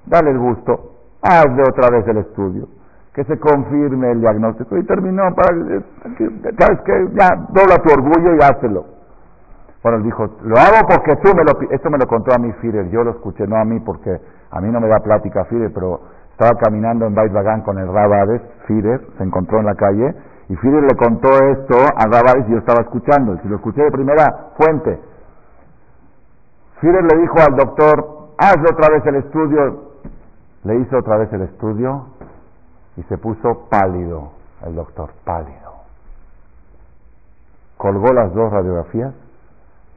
A: Dale el gusto. Hazle otra vez el estudio. Que se confirme el diagnóstico. Y terminó. Para, ¿Sabes qué? Ya, dobla tu orgullo y hazlo. Bueno, él dijo, lo hago porque tú me lo... Esto me lo contó a mí Fider. Yo lo escuché, no a mí, porque a mí no me da plática Fider, pero estaba caminando en Bait con el Rabades, Fider, se encontró en la calle, y Fider le contó esto a Rabades y yo estaba escuchando. Y lo escuché de primera fuente. Fider le dijo al doctor, hazle otra vez el estudio. Le hizo otra vez el estudio y se puso pálido el doctor, pálido. Colgó las dos radiografías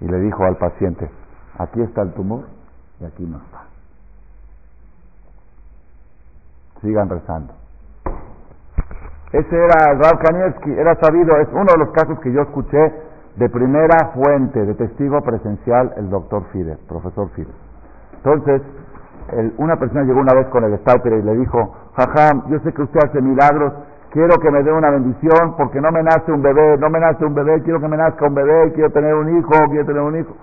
A: y le dijo al paciente, aquí está el tumor y aquí no está. Sigan rezando. Ese era Rav Kanievski, era sabido, es uno de los casos que yo escuché de primera fuente, de testigo presencial, el doctor Fide, profesor Fide. Entonces, una persona llegó una vez con el Stauper y le dijo, jajam, yo sé que usted hace milagros, quiero que me dé una bendición porque no me nace un bebé, no me nace un bebé, quiero que me nazca un bebé, quiero tener un hijo, quiero tener un hijo.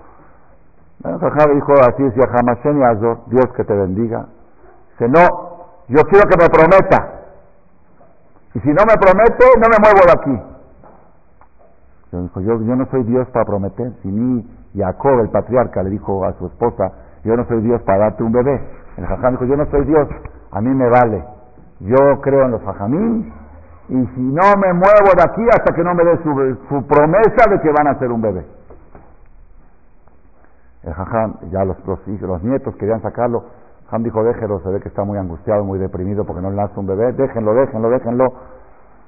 A: Bueno, jajam dijo así, decía, Hamashen Azor, Dios que te bendiga. Dice, no, yo quiero que me prometa. Y si no me promete, no me muevo de aquí. Yo, dijo, yo, yo no soy Dios para prometer. Si ni Jacob, el patriarca, le dijo a su esposa, yo no soy Dios para darte un bebé. El jajam dijo, yo no soy Dios, a mí me vale. Yo creo en los jajamín y si no me muevo de aquí hasta que no me dé su, promesa de que van a hacer un bebé. El jajam, ya los, los, los nietos querían sacarlo, Ham dijo, déjelo, se ve que está muy angustiado, muy deprimido porque no le nace un bebé, déjenlo, déjenlo, déjenlo.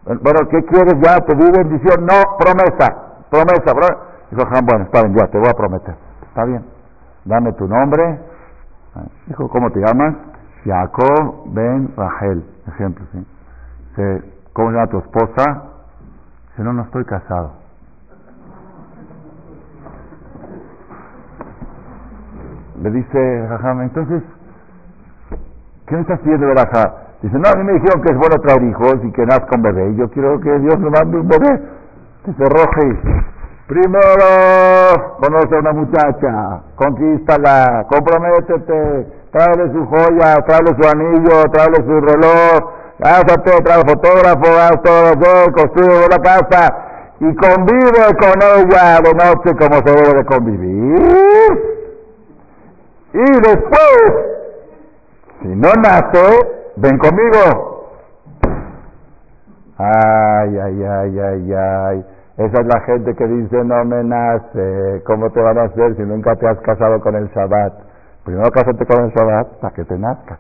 A: Bueno, ¿qué quieres ya? ¿Te di bendición? No, promesa, promesa. promesa. Dijo Ham, bueno, está bien, ya, te voy a prometer. Está bien, dame tu nombre. Dijo, ¿cómo te llamas? Jacob Ben Rachel, ejemplo, ¿sí? ¿Cómo se llama tu esposa? Dice, no, no estoy casado. Le dice Raham, entonces, ¿Qué me estás pidiendo Berajá? Dice, no, a mí me dijeron que es bueno traer hijos y que nazca un bebé. Yo quiero que Dios me mande un bebé. Dice Roji, primero conoce a una muchacha, conquístala, comprométete, tráele su joya, tráele su anillo, tráele su reloj, cásate, trae fotógrafo, haz todo, construye la casa y convive con ella de noche como se debe de convivir. Y después si no nace, ven conmigo. Ay, ay, ay, ay, ay. Esa es la gente que dice no me nace. ¿Cómo te van a hacer si nunca te has casado con el Shabbat? Primero cásate con el Shabbat para que te nazca.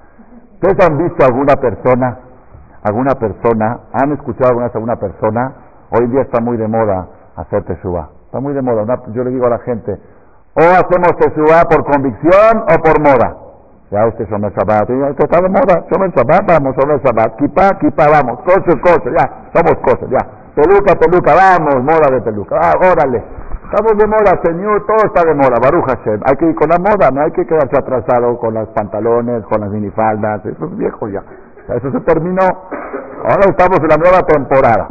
A: ¿Ustedes han visto alguna persona, alguna persona, han escuchado alguna vez alguna persona? Hoy día está muy de moda hacer teshuva. Está muy de moda. yo le digo a la gente, o hacemos teshuva por convicción o por moda. Ya usted son el Shabbat. que está de moda. Son el Shabbat, vamos, son el Shabbat. Kipa, kipa, vamos. Coche, coche, ya. Somos cosas, ya. Peluca, peluca, vamos. Moda de peluca. Ah, órale. Estamos de moda, señor. Todo está de moda. Baruja Hashem. Hay que ir con la moda. No hay que quedarse atrasado con los pantalones, con las minifaldas. Eso es viejo ya. Eso se terminó. Ahora estamos en la nueva temporada.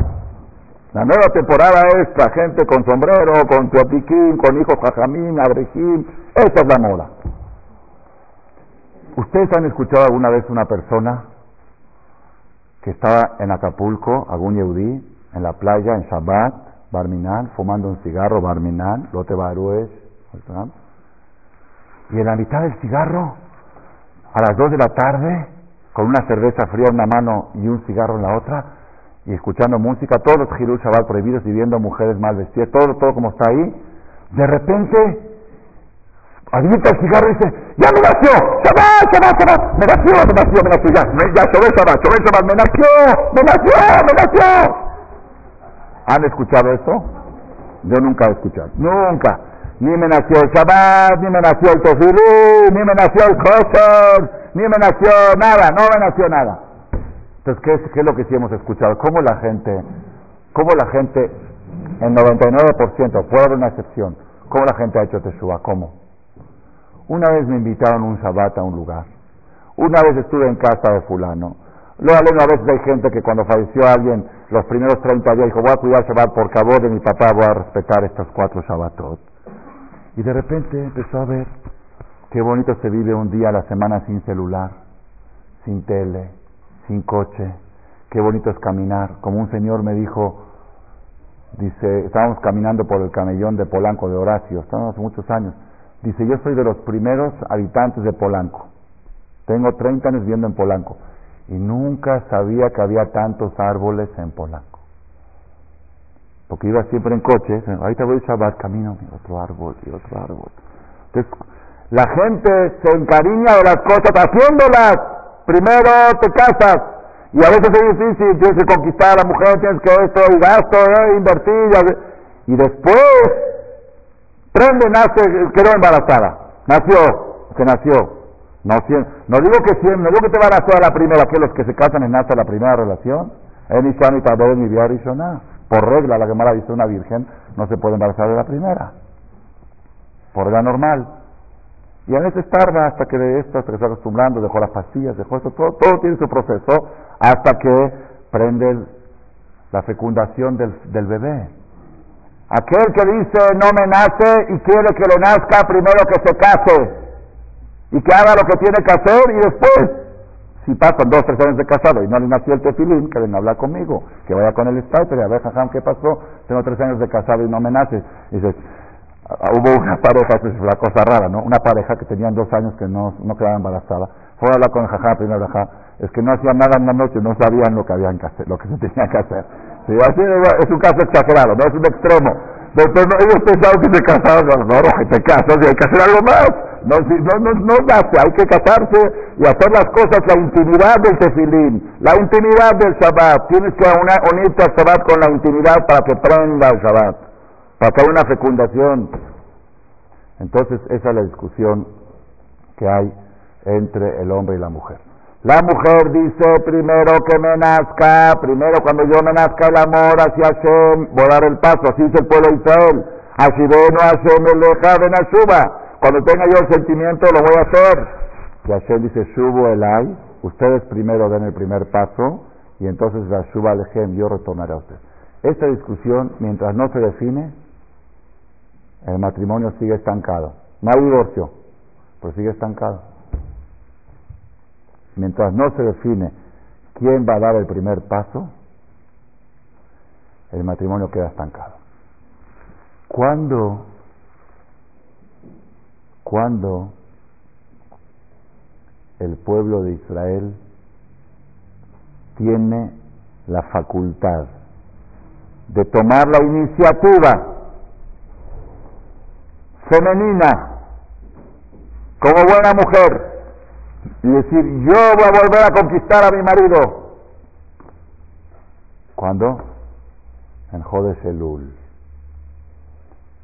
A: La nueva temporada es la gente con sombrero, con teotiquín, con hijos jajamín, abrejín. Esa es la moda. ¿Ustedes han escuchado alguna vez una persona que estaba en Acapulco, algún en la playa, en Shabbat, Barminal, fumando un cigarro, Barminal, Lote Barues, y en la mitad del cigarro, a las dos de la tarde, con una cerveza fría en una mano y un cigarro en la otra, y escuchando música, todos los Jirul Shabbat prohibidos y viendo mujeres mal vestidas, todo, todo como está ahí, de repente Avienta el cigarro y dice, ya me nació, Shabbat, Shabbat, Shabbat, me nació, me nació, me nació, ya, me, ya, Shabbat, Shabbat, Shabbat, Shabbat, me nació, me nació, me nació. ¿Han escuchado eso? Yo nunca he escuchado, nunca. Ni me nació el Shabbat, ni me nació el Tefilí, ni me nació el Kosher, ni me nació nada, no me nació nada. Entonces, ¿qué es, ¿qué es lo que sí hemos escuchado? ¿Cómo la gente, cómo la gente, en 99%, puede haber una excepción, ¿Cómo la gente ha hecho Teshuvah? ¿Cómo? Una vez me invitaron un Shabbat a un lugar. Una vez estuve en casa de fulano. Luego a veces hay gente que cuando falleció alguien, los primeros 30 días dijo, voy a cuidar Shabbat por favor de mi papá, voy a respetar estos cuatro Shabbatot. Y de repente empezó a ver qué bonito se vive un día a la semana sin celular, sin tele, sin coche. Qué bonito es caminar. Como un señor me dijo, dice, estábamos caminando por el camellón de Polanco, de Horacio, estábamos hace muchos años. Dice, yo soy de los primeros habitantes de Polanco. Tengo 30 años viviendo en Polanco y nunca sabía que había tantos árboles en Polanco. Porque iba siempre en coche, ahorita voy a Shabbat, camino, otro árbol y otro árbol. Entonces, la gente se encariña de las cosas haciéndolas. Primero te casas y a veces es difícil, tienes que conquistar a la mujer, tienes que esto y gasto, eh, invertir. Y después, prende, nace, quedó embarazada. Nació, que nació. No, no digo que siempre, no digo que te van a la primera, que los que se casan en hasta la primera relación. Por regla, la Gemara dice una virgen no se puede embarazar de la primera. Por regla normal. Y a veces tarda hasta que de esto, hasta que se acostumbrando, dejó las pastillas, dejó esto, todo, todo tiene su proceso hasta que prende la fecundación del, del bebé. Aquel que dice no me nace y quiere que le nazca primero que se case y que haga lo que tiene que hacer y después, si pasan dos, tres años de casado y no le nació el tefilín, que venga a hablar conmigo, que vaya con el Skype y a ver, jajam, ¿qué pasó? Tengo tres años de casado y no me nace. Y dices, hubo una pareja, es la cosa rara, ¿no? Una pareja que tenían dos años que no, no quedaba embarazada. Fue a hablar con el jajam, primero jajam, es que no hacían nada en la noche, no sabían lo que habían que hacer, lo que <laughs> se tenía que hacer. es un caso exagerado, no es un extremo. Pero ellos pensaban que se casaban, no, no, te casas y hay que hacer algo más. No, no, no, no hay que casarse y hacer las cosas, la intimidad del tefilín, la intimidad del Shabbat. Tienes que unirte al Shabbat con la intimidad para que prenda el Shabbat, haya una fecundación. Entonces, esa es la discusión que hay entre el hombre y la mujer. La mujer dice primero que me nazca, primero cuando yo me nazca el amor hacia Hashem, voy a dar el paso, así dice el pueblo de Israel. no Hashem el suba. Cuando tenga yo el sentimiento lo voy a hacer. Y Hashem dice, subo el ay, ustedes primero den el primer paso y entonces la suba al yo retornaré a ustedes. Esta discusión, mientras no se define, el matrimonio sigue estancado. No hay divorcio, pero sigue estancado mientras no se define quién va a dar el primer paso, el matrimonio queda estancado. ¿Cuándo, cuando el pueblo de Israel tiene la facultad de tomar la iniciativa femenina como buena mujer y decir, yo voy a volver a conquistar a mi marido. ¿Cuándo? En Jodes Elul.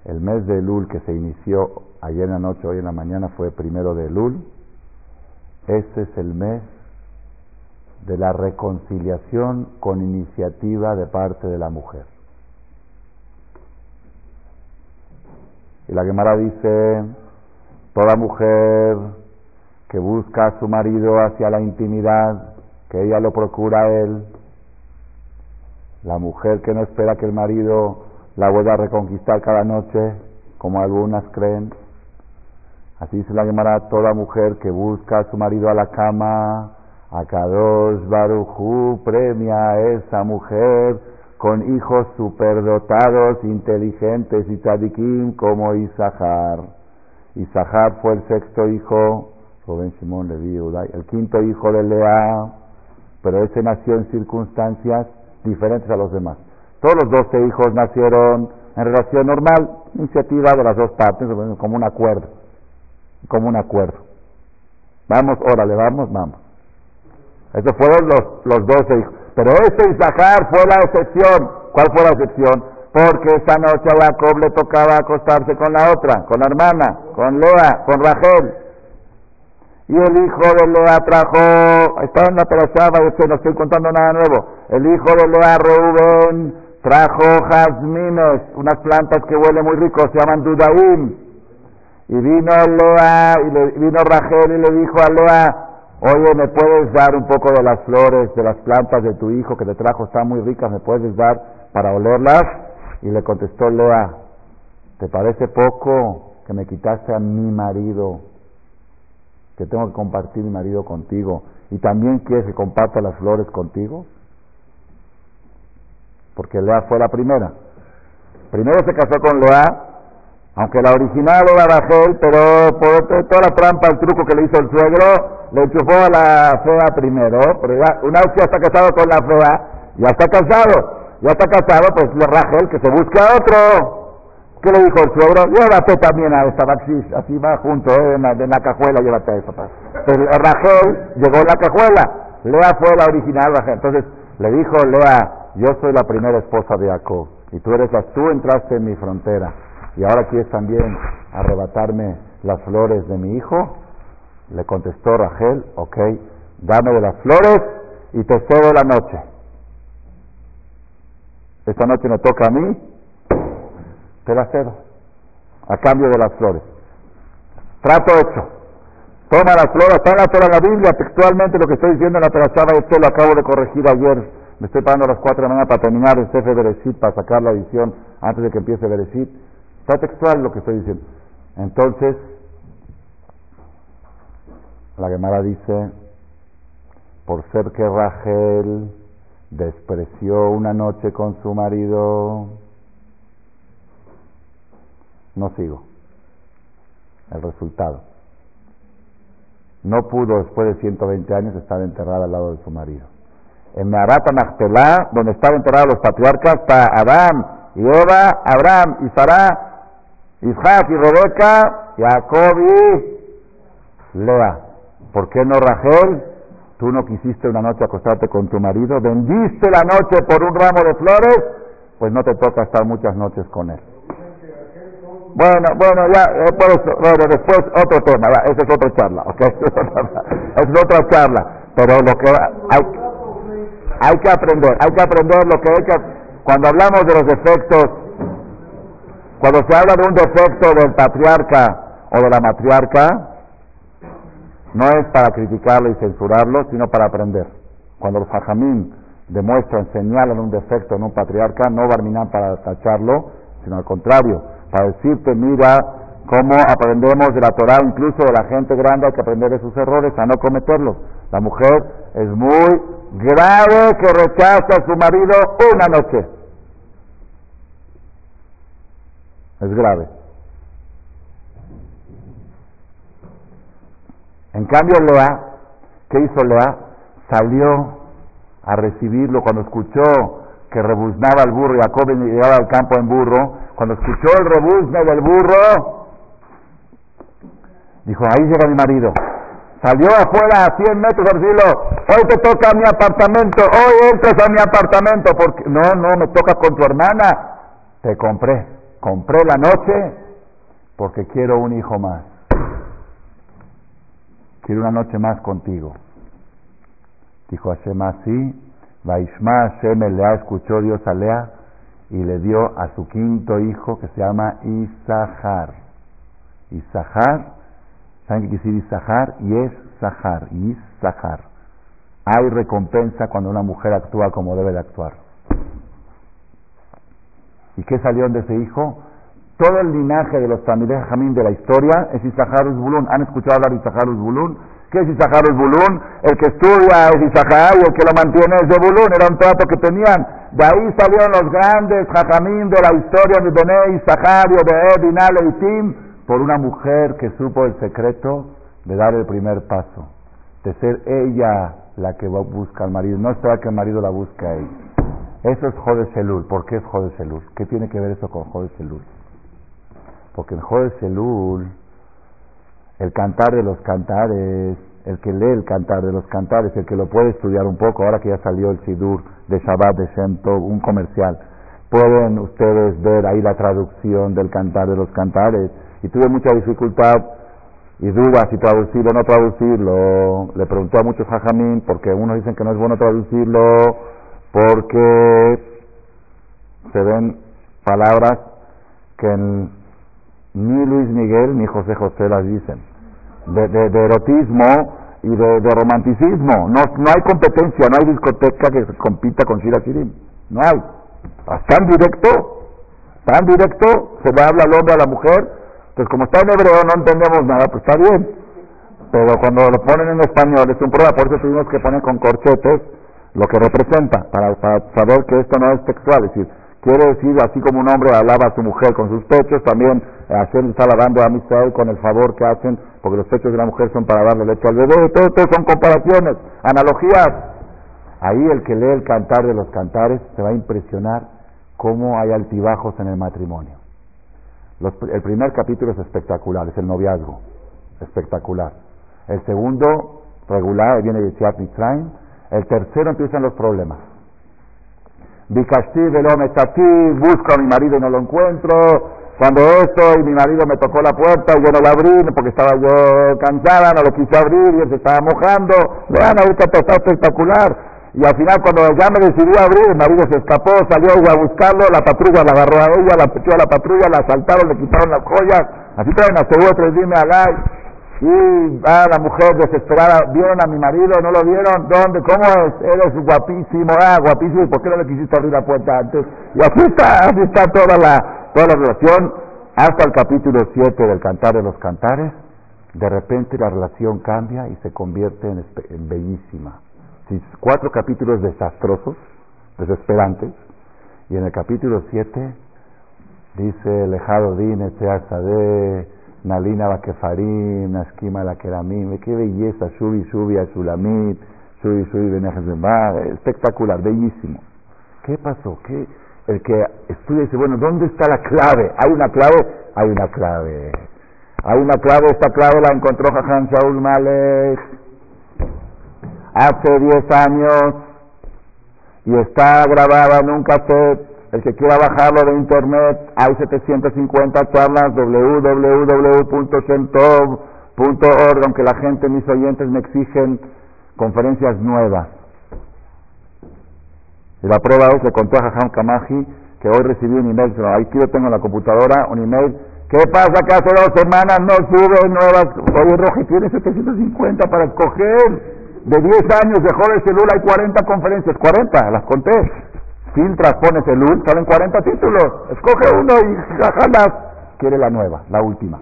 A: El mes de Elul que se inició ayer en la noche, hoy en la mañana, fue primero de Elul. Este es el mes de la reconciliación con iniciativa de parte de la mujer. Y la Gemara dice, toda mujer que busca a su marido hacia la intimidad, que ella lo procura a él, la mujer que no espera que el marido la vuelva a reconquistar cada noche, como algunas creen. Así se la llamará toda mujer que busca a su marido a la cama, a Kadosh premia a esa mujer con hijos superdotados, inteligentes y tzadikim como Isahar. Isahar fue el sexto hijo Rubén Simón Leví Uday, el quinto hijo de Lea, pero ese nació en circunstancias diferentes a los demás. Todos los doce hijos nacieron en relación normal, iniciativa de las dos partes, como un acuerdo, como un acuerdo. Vamos, órale, vamos, vamos. Esos fueron los, los doce hijos. Pero ese Isahar fue la excepción. ¿Cuál fue la excepción? Porque esa noche a Jacob le tocaba acostarse con la otra, con la hermana, con Lea, con Rachel. Y el hijo de Lea trajo, estaba en la perashá, no estoy contando nada nuevo. El hijo de Lea, Reuben, trajo jazmines, unas plantas que huelen muy rico, se llaman dudaim. Y vino Lea, y le, vino Rachel y le dijo a Lea, oye, ¿me puedes dar un poco de las flores, de las plantas de tu hijo que te trajo? Están muy ricas, ¿me puedes dar para olerlas? Y le contestó Lea, ¿te parece poco que me quitaste a mi marido? Que tengo que compartir mi marido contigo. ¿Y también quieres que comparta las flores contigo? porque Lea fue la primera. Primero se casó con Lea, aunque la original era Rachel, pero por toda la trampa, el truco que le hizo el suegro, le enchufó a la fea primero, pero ya, una vez ya está casado con la fea, ya está casado, ya está casado, pues Rachel que se busque a otro. ¿Qué le dijo el suegro? Llévate también a esta Baxis, así va junto, eh, en, la, cajuela, llévate a esta. Pero Rachel llegó en la cajuela, Lea fue la original. Entonces le dijo Lea, yo soy la primera esposa de Jacob y tú eres la, tú entraste en mi frontera y ahora quieres también arrebatarme las flores de mi hijo. Le contestó Rachel, ok, dame de las flores y te cedo la noche. Esta noche me toca a mí, te la cedo, a cambio de las flores. Trato hecho. Toma las flores, está en la Biblia, textualmente lo que estoy diciendo en la Perachaba, esto lo acabo de corregir ayer me estoy parando a las 4 de la mañana para terminar el Sefer Bereshit, para sacar la edición antes de que empiece Bereshit. Está textual lo que estoy diciendo. Entonces, la Gemara dice, por ser que Rachel despreció una noche con su marido, no sigo. El resultado. No pudo después de 120 años estar enterrada al lado de su marido en Meharata Nachtelá, donde estaban enterrados los patriarcas, está Adán y Eva, Abraham y Sarah, Isaac y Rebeca, Jacob y Lea. ¿Por qué no Rachel? Tú no quisiste una noche acostarte con tu marido, vendiste la noche por un ramo de flores, pues no te toca estar muchas noches con él. Bueno, bueno, ya, eh, bueno, después otro tema, esa es otra charla, ¿ok? <laughs> es otra charla, pero lo que hay, hay que aprender, hay que aprender lo que hay que... Cuando hablamos de los defectos, cuando se habla de un defecto del patriarca o de la matriarca, no es para criticarlo y censurarlo, sino para aprender. Cuando los hajamim demuestran, señalan un defecto en un patriarca, no barminan para tacharlo, sino al contrario, para decirte, mira, cómo aprendemos de la Torah, incluso de la gente grande, hay que aprender de sus errores, a no cometerlos. La mujer es muy grave que rechaza a su marido una noche. Es grave. En cambio, Lea, ¿qué hizo Lea? Salió a recibirlo cuando escuchó que rebuznaba el burro, Jacob llegaba al campo en burro, cuando escuchó el rebuzne del burro, dijo, ahí llega mi marido. Salió afuera a 100 metros a decirlo, hoy te toca mi apartamento, hoy entras a mi apartamento, porque no, no, me toca con tu hermana. Te compré, compré la noche porque quiero un hijo más. Quiero una noche más contigo. Dijo Hashem así, Vaishma Hashem Lea, escuchó Dios a Lea y le dio a su quinto hijo que se llama Isahar. Isahar ¿Saben qué quiere decir Isahar? Y es Sahar, y Sahar. Hay recompensa cuando una mujer actúa como debe de actuar. ¿Y qué salió de ese hijo? Todo el linaje de los familiares Jamín de la historia es Isahar Bulún. ¿Han escuchado hablar de Isahar Bulún? ¿Qué es Isahar Bulún? El que estudia es Isahar y el que lo mantiene es de Bulún. Era un trato que tenían. De ahí salieron los grandes Jajamín de la historia de Bené, Isahar y de Binal y Tim por una mujer que supo el secreto de dar el primer paso, de ser ella la que busca al marido, no esperar que el marido la busque a ella. Eso es Jode Selul. ¿Por qué es Jode Selul? ¿Qué tiene que ver eso con Jode Selul? Porque en Jode Selul, el cantar de los cantares, el que lee el cantar de los cantares, el que lo puede estudiar un poco, ahora que ya salió el Sidur de Shabbat de Shem un comercial, pueden ustedes ver ahí la traducción del cantar de los cantares y tuve mucha dificultad y dudas si traducirlo o no traducirlo. Le pregunté a muchos jajamín porque unos dicen que no es bueno traducirlo porque se ven palabras que ni Luis Miguel ni José José las dicen. De, de, erotismo y de, romanticismo. No, no hay competencia, no hay discoteca que compita con Shira. No hay. Tan directo, tan directo, se le habla al hombre a la mujer. Pues como está en hebreo no entendemos nada, pues está bien. Pero cuando lo ponen en español es un problema, por eso tuvimos que poner con corchetes lo que representa, para, saber que esto no es textual. Es decir, quiere decir, así como un hombre alaba a su mujer con sus pechos, también Hashem está alabando a Israel con el favor que hacen, porque los pechos de la mujer son para darle leche al bebé. Todo esto son comparaciones, analogías. Ahí el que lee el cantar de los cantares se va a impresionar cómo hay altibajos en el matrimonio. el primer capítulo es espectacular, es el noviazgo, espectacular. El segundo, regular, viene de Chiat Mitzrayim. El tercero empiezan los problemas. Bikashti velome busco a mi marido y no lo encuentro. Cuando esto y mi marido me tocó la puerta y yo no la abrí porque estaba yo cansada, no lo quise abrir y él se estaba mojando. Vean, ahorita está espectacular. Y al final cuando ya me decidí a abrir, el marido se escapó, salió a buscarlo, la patrulla la agarró a ella, la pechó a la patrulla, la asaltaron, le quitaron las joyas, así traen a seguro tres dime alay. Y va la mujer desesperada, ¿vieron a mi marido? ¿No lo vieron? ¿Dónde? ¿Cómo es? Eres guapísimo, ah, guapísimo, ¿y por qué no le quisiste abrir la puerta antes? Y así está, así está toda la, toda la relación, hasta el capítulo 7 del Cantar de los Cantares, de repente la relación cambia y se convierte en bellísima cuatro capítulos desastrosos, desesperantes, y en el capítulo 7 dice Lejado Din, de Nalina Bakefarim, Naskima la Keramim, qué belleza, Shubi Shubi Ashulamit, Shubi Shubi Benejes espectacular, bellísimo. ¿Qué pasó? ¿Qué? El que estudia dice, bueno, ¿dónde está la clave? ¿Hay una clave? Hay una clave. Hay una clave, esta clave la encontró Jajan Shaul Malek hace 10 años y está grabada en un cassette. El que quiera bajarlo de internet, hay 750 charlas www.shentov.org, aunque la gente, mis oyentes, me exigen conferencias nuevas. Y la prueba es, le contó a Jajam Kamaji que hoy recibí un email, aquí lo tengo en la computadora, un email. ¿Qué pasa que hace dos semanas no sube nuevas? Oye, Roge, tiene 750 para escoger. De 10 años dejó el celul, hay 40 conferencias, 40, las conté. Filtras, pones celul, salen 40 títulos. Escoge uno y jajalas. Quiere la nueva, la última.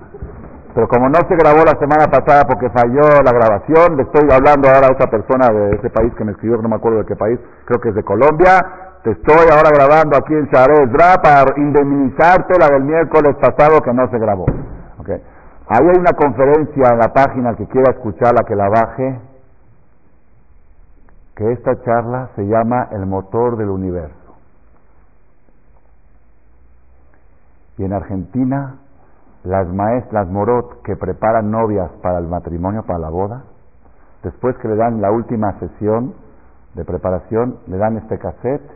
A: Pero como no se grabó la semana pasada porque falló la grabación, le estoy hablando ahora a esa persona de ese país que me escribió, no me acuerdo de qué país, creo que es de Colombia. Te estoy ahora grabando aquí en Dra para indemnizarte la del miércoles pasado que no se grabó. Ahí hay una conferencia en la página que quiera escucharla, que la baje que esta charla se llama El motor del universo. Y en Argentina, las maestras morot que preparan novias para el matrimonio, para la boda, después que le dan la última sesión de preparación, le dan este cassette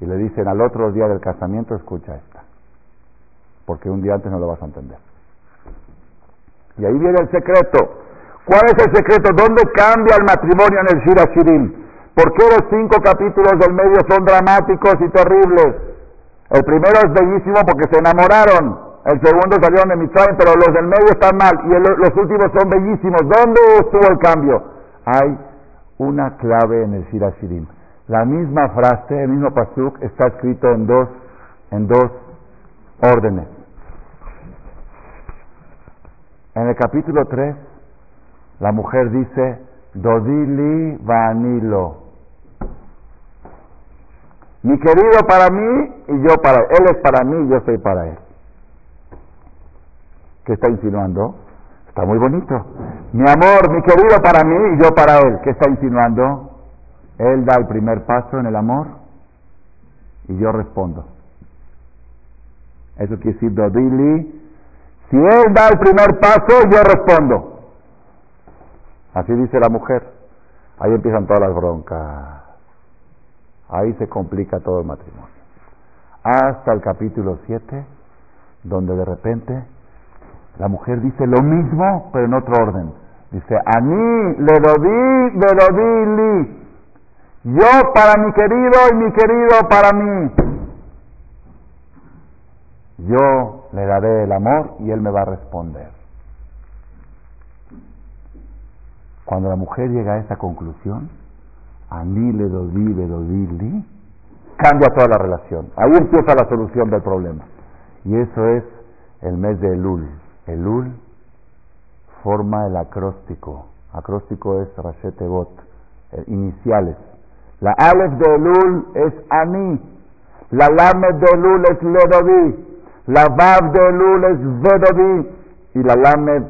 A: y le dicen al otro día del casamiento, escucha esta, porque un día antes no lo vas a entender. Y ahí viene el secreto. ¿Cuál es el secreto? ¿Dónde cambia el matrimonio en el Shira Shirim? ¿Por qué los cinco capítulos del medio son dramáticos y terribles? El primero es bellísimo porque se enamoraron. El segundo salieron de Mitzrayim, pero los del medio están mal. Y los últimos son bellísimos. ¿Dónde estuvo el cambio? Hay una clave en el Shira Shirim. La misma frase, el mismo pasuk, está escrito en dos, en dos órdenes. En el capítulo 3 la mujer dice, Dodili vanilo. Mi querido para mí y yo para él. Él es para mí y yo soy para él. ¿Qué está insinuando? Está muy bonito. Mi amor, mi querido para mí y yo para él. ¿Qué está insinuando? Él da el primer paso en el amor y yo respondo. Eso quiere decir Dodili. Si él da el primer paso, yo respondo. Así dice la mujer. Ahí empiezan todas las broncas. Ahí se complica todo el matrimonio. Hasta el capítulo 7, donde de repente la mujer dice lo mismo, pero en otro orden. Dice, a mí le doy, le doy li. Yo para mi querido y mi querido para mí. Yo le daré el amor y él me va a responder. Cuando la mujer llega a esa conclusión, Ani le dodí, le dodí, cambia toda la relación. Ahí empieza la solución del problema. Y eso es el mes de Elul. Elul forma el acróstico. Acróstico es Rashete Bot, eh, iniciales. La Aleph de Elul es Ani. La Lamed de Elul es Ledodí. La Vav de Elul es Vedodí. Y la Lamed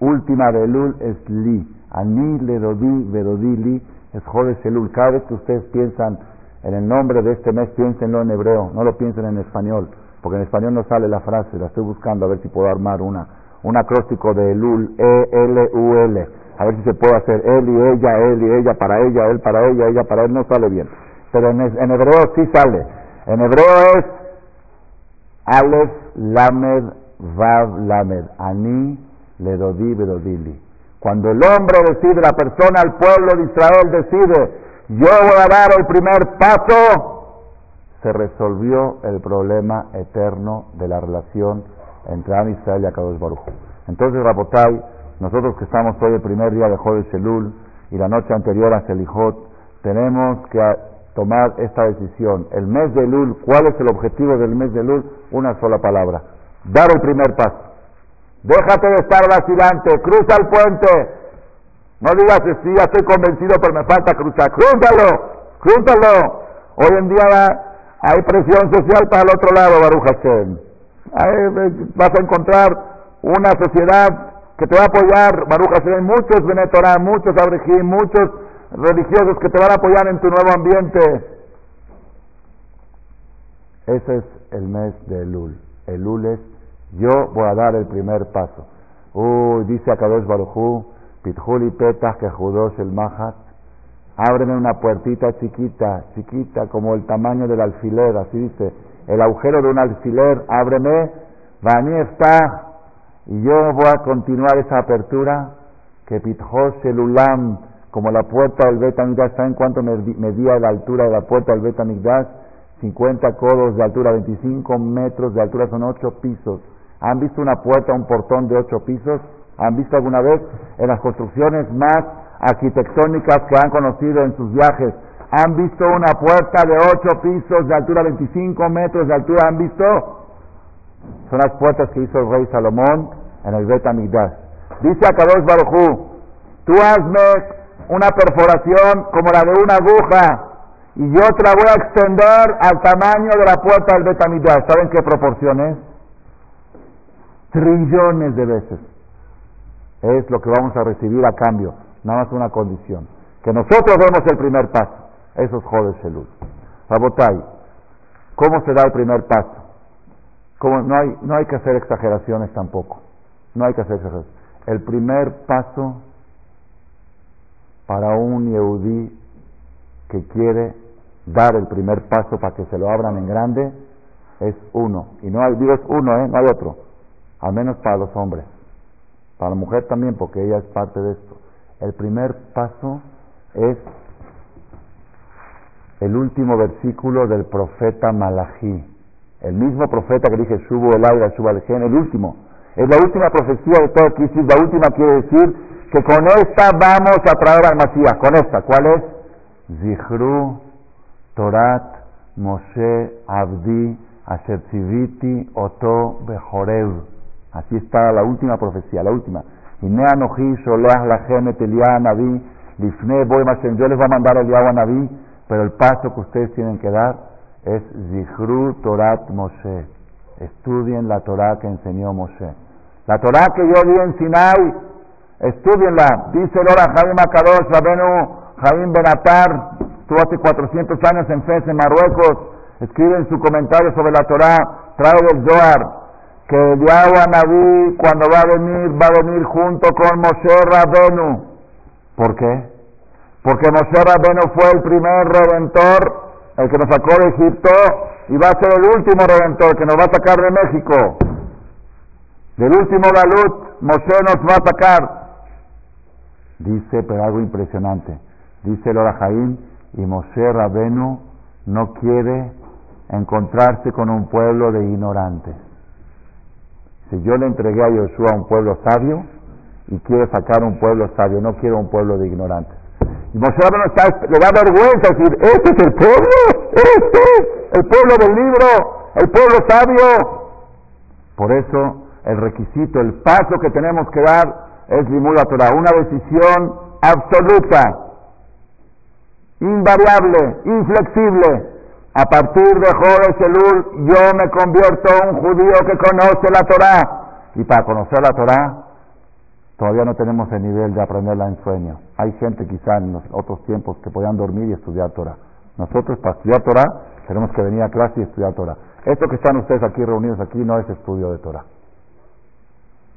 A: última de Elul es Li. Ani, Ledodí, Vedodí, Li. Es Jodes Elul. Cada vez que ustedes piensan en el nombre de este mes, piénsenlo en hebreo. No lo piensen en español. Porque en español no sale la frase. La estoy buscando a ver si puedo armar una un acróstico de Elul, E-L-U-L. A ver si se puede hacer él y ella, él y ella, para ella, él para ella, ella para él, no sale bien. Pero en, hebreo sí sale. En hebreo es Aleph, Lamed, Vav, Lamed. Ani, Ledodi, Bedodili. Cuando el hombre decide, la persona, el pueblo de Israel decide, yo voy a dar el primer paso, se resolvió el problema eterno de la relación entre Am Israel y Akadosh Baruj. Entonces, Rabotai, nosotros que estamos hoy el primer día de Jode Shelul y la noche anterior a Selijot, tenemos que tomar esta decisión. El mes de Lul, ¿cuál es el objetivo del mes de Lul? Una sola palabra. Dar el primer paso. Déjate de estar vacilante, cruza el puente. No digas, sí, ya estoy convencido, pero me falta cruzar. Crúzalo, crúzalo. Hoy en día hay presión social para el otro lado, Baruch Hashem vas a encontrar una sociedad que te va a apoyar, Baruch hay muchos Benetorá, muchos Abrejí, muchos religiosos que te van a apoyar en tu nuevo ambiente. Ese es el mes de Elul. Elul es, yo voy a dar el primer paso. Uy, dice Akadosh Barujú, Pitjuli Petach Kejudosh el Mahat, ábreme una puertita chiquita, chiquita, como el tamaño del alfiler, así dice, el agujero de un alfiler, ábreme, Vani está, y yo voy a continuar esa apertura, que Pitjos el Ulam, como la puerta del Betamigdash, ¿saben cuánto medía la altura de la puerta del Betamigdash? 50 codos de altura, 25 metros de altura, son 8 pisos. ¿Han visto una puerta, un portón de 8 pisos? ¿Han visto alguna vez en las construcciones más arquitectónicas que han conocido en sus viajes? ¿Han visto una puerta de ocho pisos de altura, 25 metros de altura? ¿Han visto? Son las puertas que hizo el rey Salomón en el Bet. Dice a Kadosh Barujú, tú hazme una perforación como la de una aguja y yo te la voy a extender al tamaño de la puerta del Bet. ¿Saben qué proporciones? Trillones de veces. Es lo que vamos a recibir a cambio. Nada más una condición. Que nosotros demos el primer paso. Eso es Jodes Shelul. Rabotai, ¿cómo se da el primer paso? No, hay, no hay que hacer exageraciones tampoco. No hay que hacer exageraciones. El primer paso para un Yehudí que quiere dar el primer paso para que se lo abran en grande es uno. Y no hay, digo uno, ¿eh? no hay otro. Al menos para los hombres. Para la mujer también, porque ella es parte de esto. El primer paso es el último versículo del profeta Malají. El mismo profeta que dije, Shubu el aire, Shubu el el último. Es la última profecía de todo Cristo. La última quiere decir que con esta vamos a traer al Masías. Con esta, ¿cuál es? Zihru, Torat, Moshe, Abdi, Asher Oto, Bejorev. Así está la última profecía, la última. Eteliah, Naví, Lifne, Yo les voy a mandar el a Naví pero el paso que ustedes tienen que dar es Zihru Torat Moshe. Estudien la Torah que enseñó Moshe. La Torah que yo di en Sinai, estudienla. Dice el Ora Jaim Akadosh, Rabenu Jaim Benatar, estuvo hace 400 años en Fez, en Marruecos. Escribe en su comentario sobre la Torah, trae del Zohar, que Yahweh Naví, cuando va a venir, va a venir junto con Moshe Rabenu. ¿Por qué? Porque Moshe Rabbeinu fue el primer redentor, el que nos sacó de Egipto, y va a ser el último redentor que nos va a sacar de México. Del último galut, Moshe nos va a sacar. Dice, pero algo impresionante. Dice el Orajaim, y Moshe Rabenu no quiere encontrarse con un pueblo de ignorantes. Si yo le entregué a Yoshua un pueblo sabio y quiero sacar un pueblo sabio, no quiero un pueblo de ignorantes. Y Moshe está, le da vergüenza decir, este es el pueblo, este es el pueblo del libro, el pueblo sabio. Por eso el requisito, el paso que tenemos que dar es Limud Torah, una decisión absoluta, invariable, inflexible. A partir de Jodes Elul, yo me convierto en un judío que conoce la Torah. Y para conocer la Torah, todavía no tenemos el nivel de aprenderla en sueño. Hay gente quizá en los otros tiempos que podían dormir y estudiar Torah. Nosotros para estudiar Torah tenemos que venir a clase y estudiar Torah. Esto que están ustedes aquí reunidos aquí no es estudio de Torah.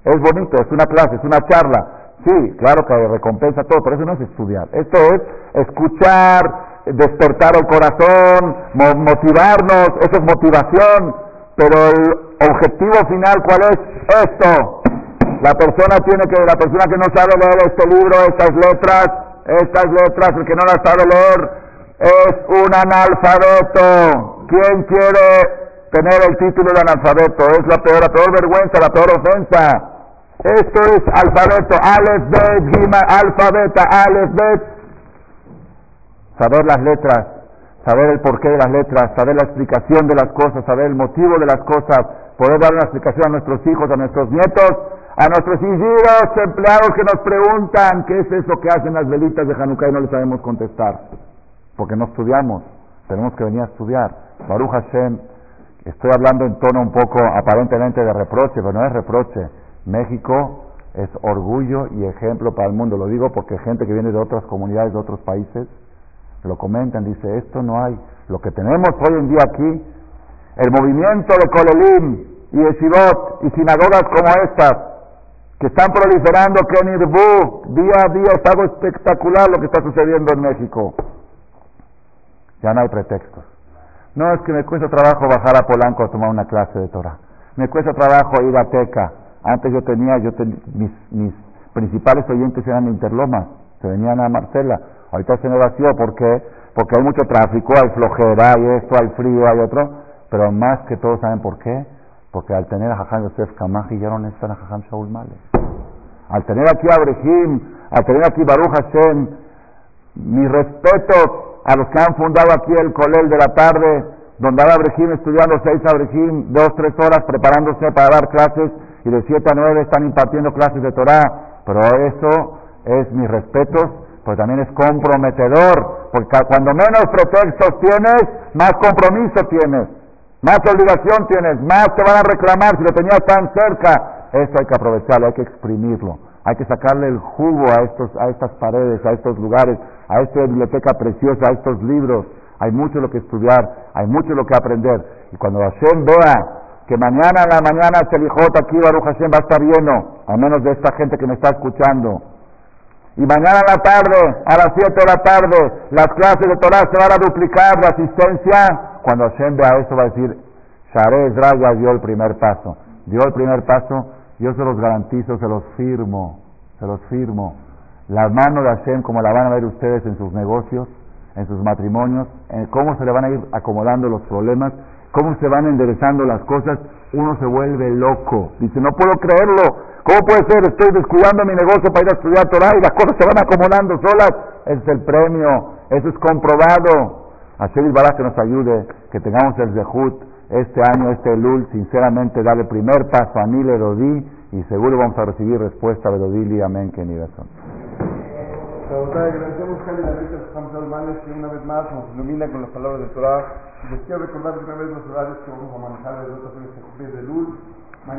A: Es bonito, es una clase, es una charla. Sí, claro que recompensa todo, pero eso no es estudiar. Esto es escuchar, despertar el corazón, motivarnos, eso es motivación. Pero el objetivo final, ¿cuál es? Esto. La persona tiene que, la persona que no sabe leer este libro, estas letras, estas letras, el que no las sabe leer, es un analfabeto. ¿Quién quiere tener el título de analfabeto? Es la peor, la peor vergüenza, la peor ofensa. Esto es alfabeto, Aleph, Bet, Gima, alfabeta, Aleph, Bet. Saber las letras, saber el porqué de las letras, saber la explicación de las cosas, saber el motivo de las cosas, poder dar una explicación a nuestros hijos, a nuestros nietos, a nuestros hijos, empleados que nos preguntan qué es eso que hacen las velitas de Hanukkah y no les sabemos contestar, porque no estudiamos, tenemos que venir a estudiar. Baruch Hashem, estoy hablando en tono un poco aparentemente de reproche, pero no es reproche México es orgullo y ejemplo para el mundo. Lo digo porque gente que viene de otras comunidades, de otros países, lo comentan, dice, esto no hay. Lo que tenemos hoy en día aquí, el movimiento de Kolelim y Shibot y sinagogas como estas, que están proliferando Kenirbu, día a día es algo espectacular lo que está sucediendo en México. Ya no hay pretextos. No es que me cuesta trabajo bajar a Polanco a tomar una clase de Torah. Me cuesta trabajo ir a Teca antes yo tenía, yo mis, mis principales oyentes eran Interlomas, se venían a Marcela. Ahorita se me vació porque porque hay mucho tráfico, hay flojera, hay esto, hay frío, hay otro, pero más que todos saben por qué, porque al tener a Jajam Yosef Kamaji ya no necesitan a Jajam Shaul Male. Al tener aquí a Brejim, al tener aquí Baruch Hashem, mi respeto a los que han fundado aquí el Colel de la tarde, donde va Brejim estudiando seis Abrejim, dos, tres horas preparándose para dar clases, y de 7 a 9 están impartiendo clases de Torah, pero eso es mis respetos, pues también es comprometedor, porque cuando menos pretextos tienes, más compromiso tienes, más obligación tienes, más te van a reclamar si lo tenías tan cerca. Esto hay que aprovecharlo, hay que exprimirlo, hay que sacarle el jugo a, estos, a estas paredes, a estos lugares, a esta biblioteca preciosa, a estos libros. Hay mucho lo que estudiar, hay mucho lo que aprender. Y cuando Hashem vea que mañana en la mañana Selijot aquí Baruch Hashem va a estar lleno, a menos de esta gente que me está escuchando. Y mañana en la tarde, a las 7 de la tarde, las clases de Torah se van a duplicar, la asistencia. Cuando Hashem vea eso va a decir, Share Ezra dio el primer paso. Dio el primer paso, yo se los garantizo, se los firmo, se los firmo. La mano de Hashem, como la van a ver ustedes en sus negocios, en sus matrimonios, en cómo se le van a ir acomodando los problemas, cómo se van enderezando las cosas, uno se vuelve loco. Dice, no puedo creerlo. ¿Cómo puede ser? Estoy descuidando mi negocio para ir a estudiar Torah y las cosas se van acomodando solas. Ese es el premio. Eso es comprobado. Hashem Barak que nos ayude, que tengamos el Zehut este año, este Lul, sinceramente, darle el primer paso a Nile Rodí y seguro vamos a recibir respuesta de Rodí Amén, que ni razón.
B: Agradecemos a que una vez más nos ilumina con las palabras de Torah. Les quiero recordar una vez los horarios que vamos a manejar de los de luz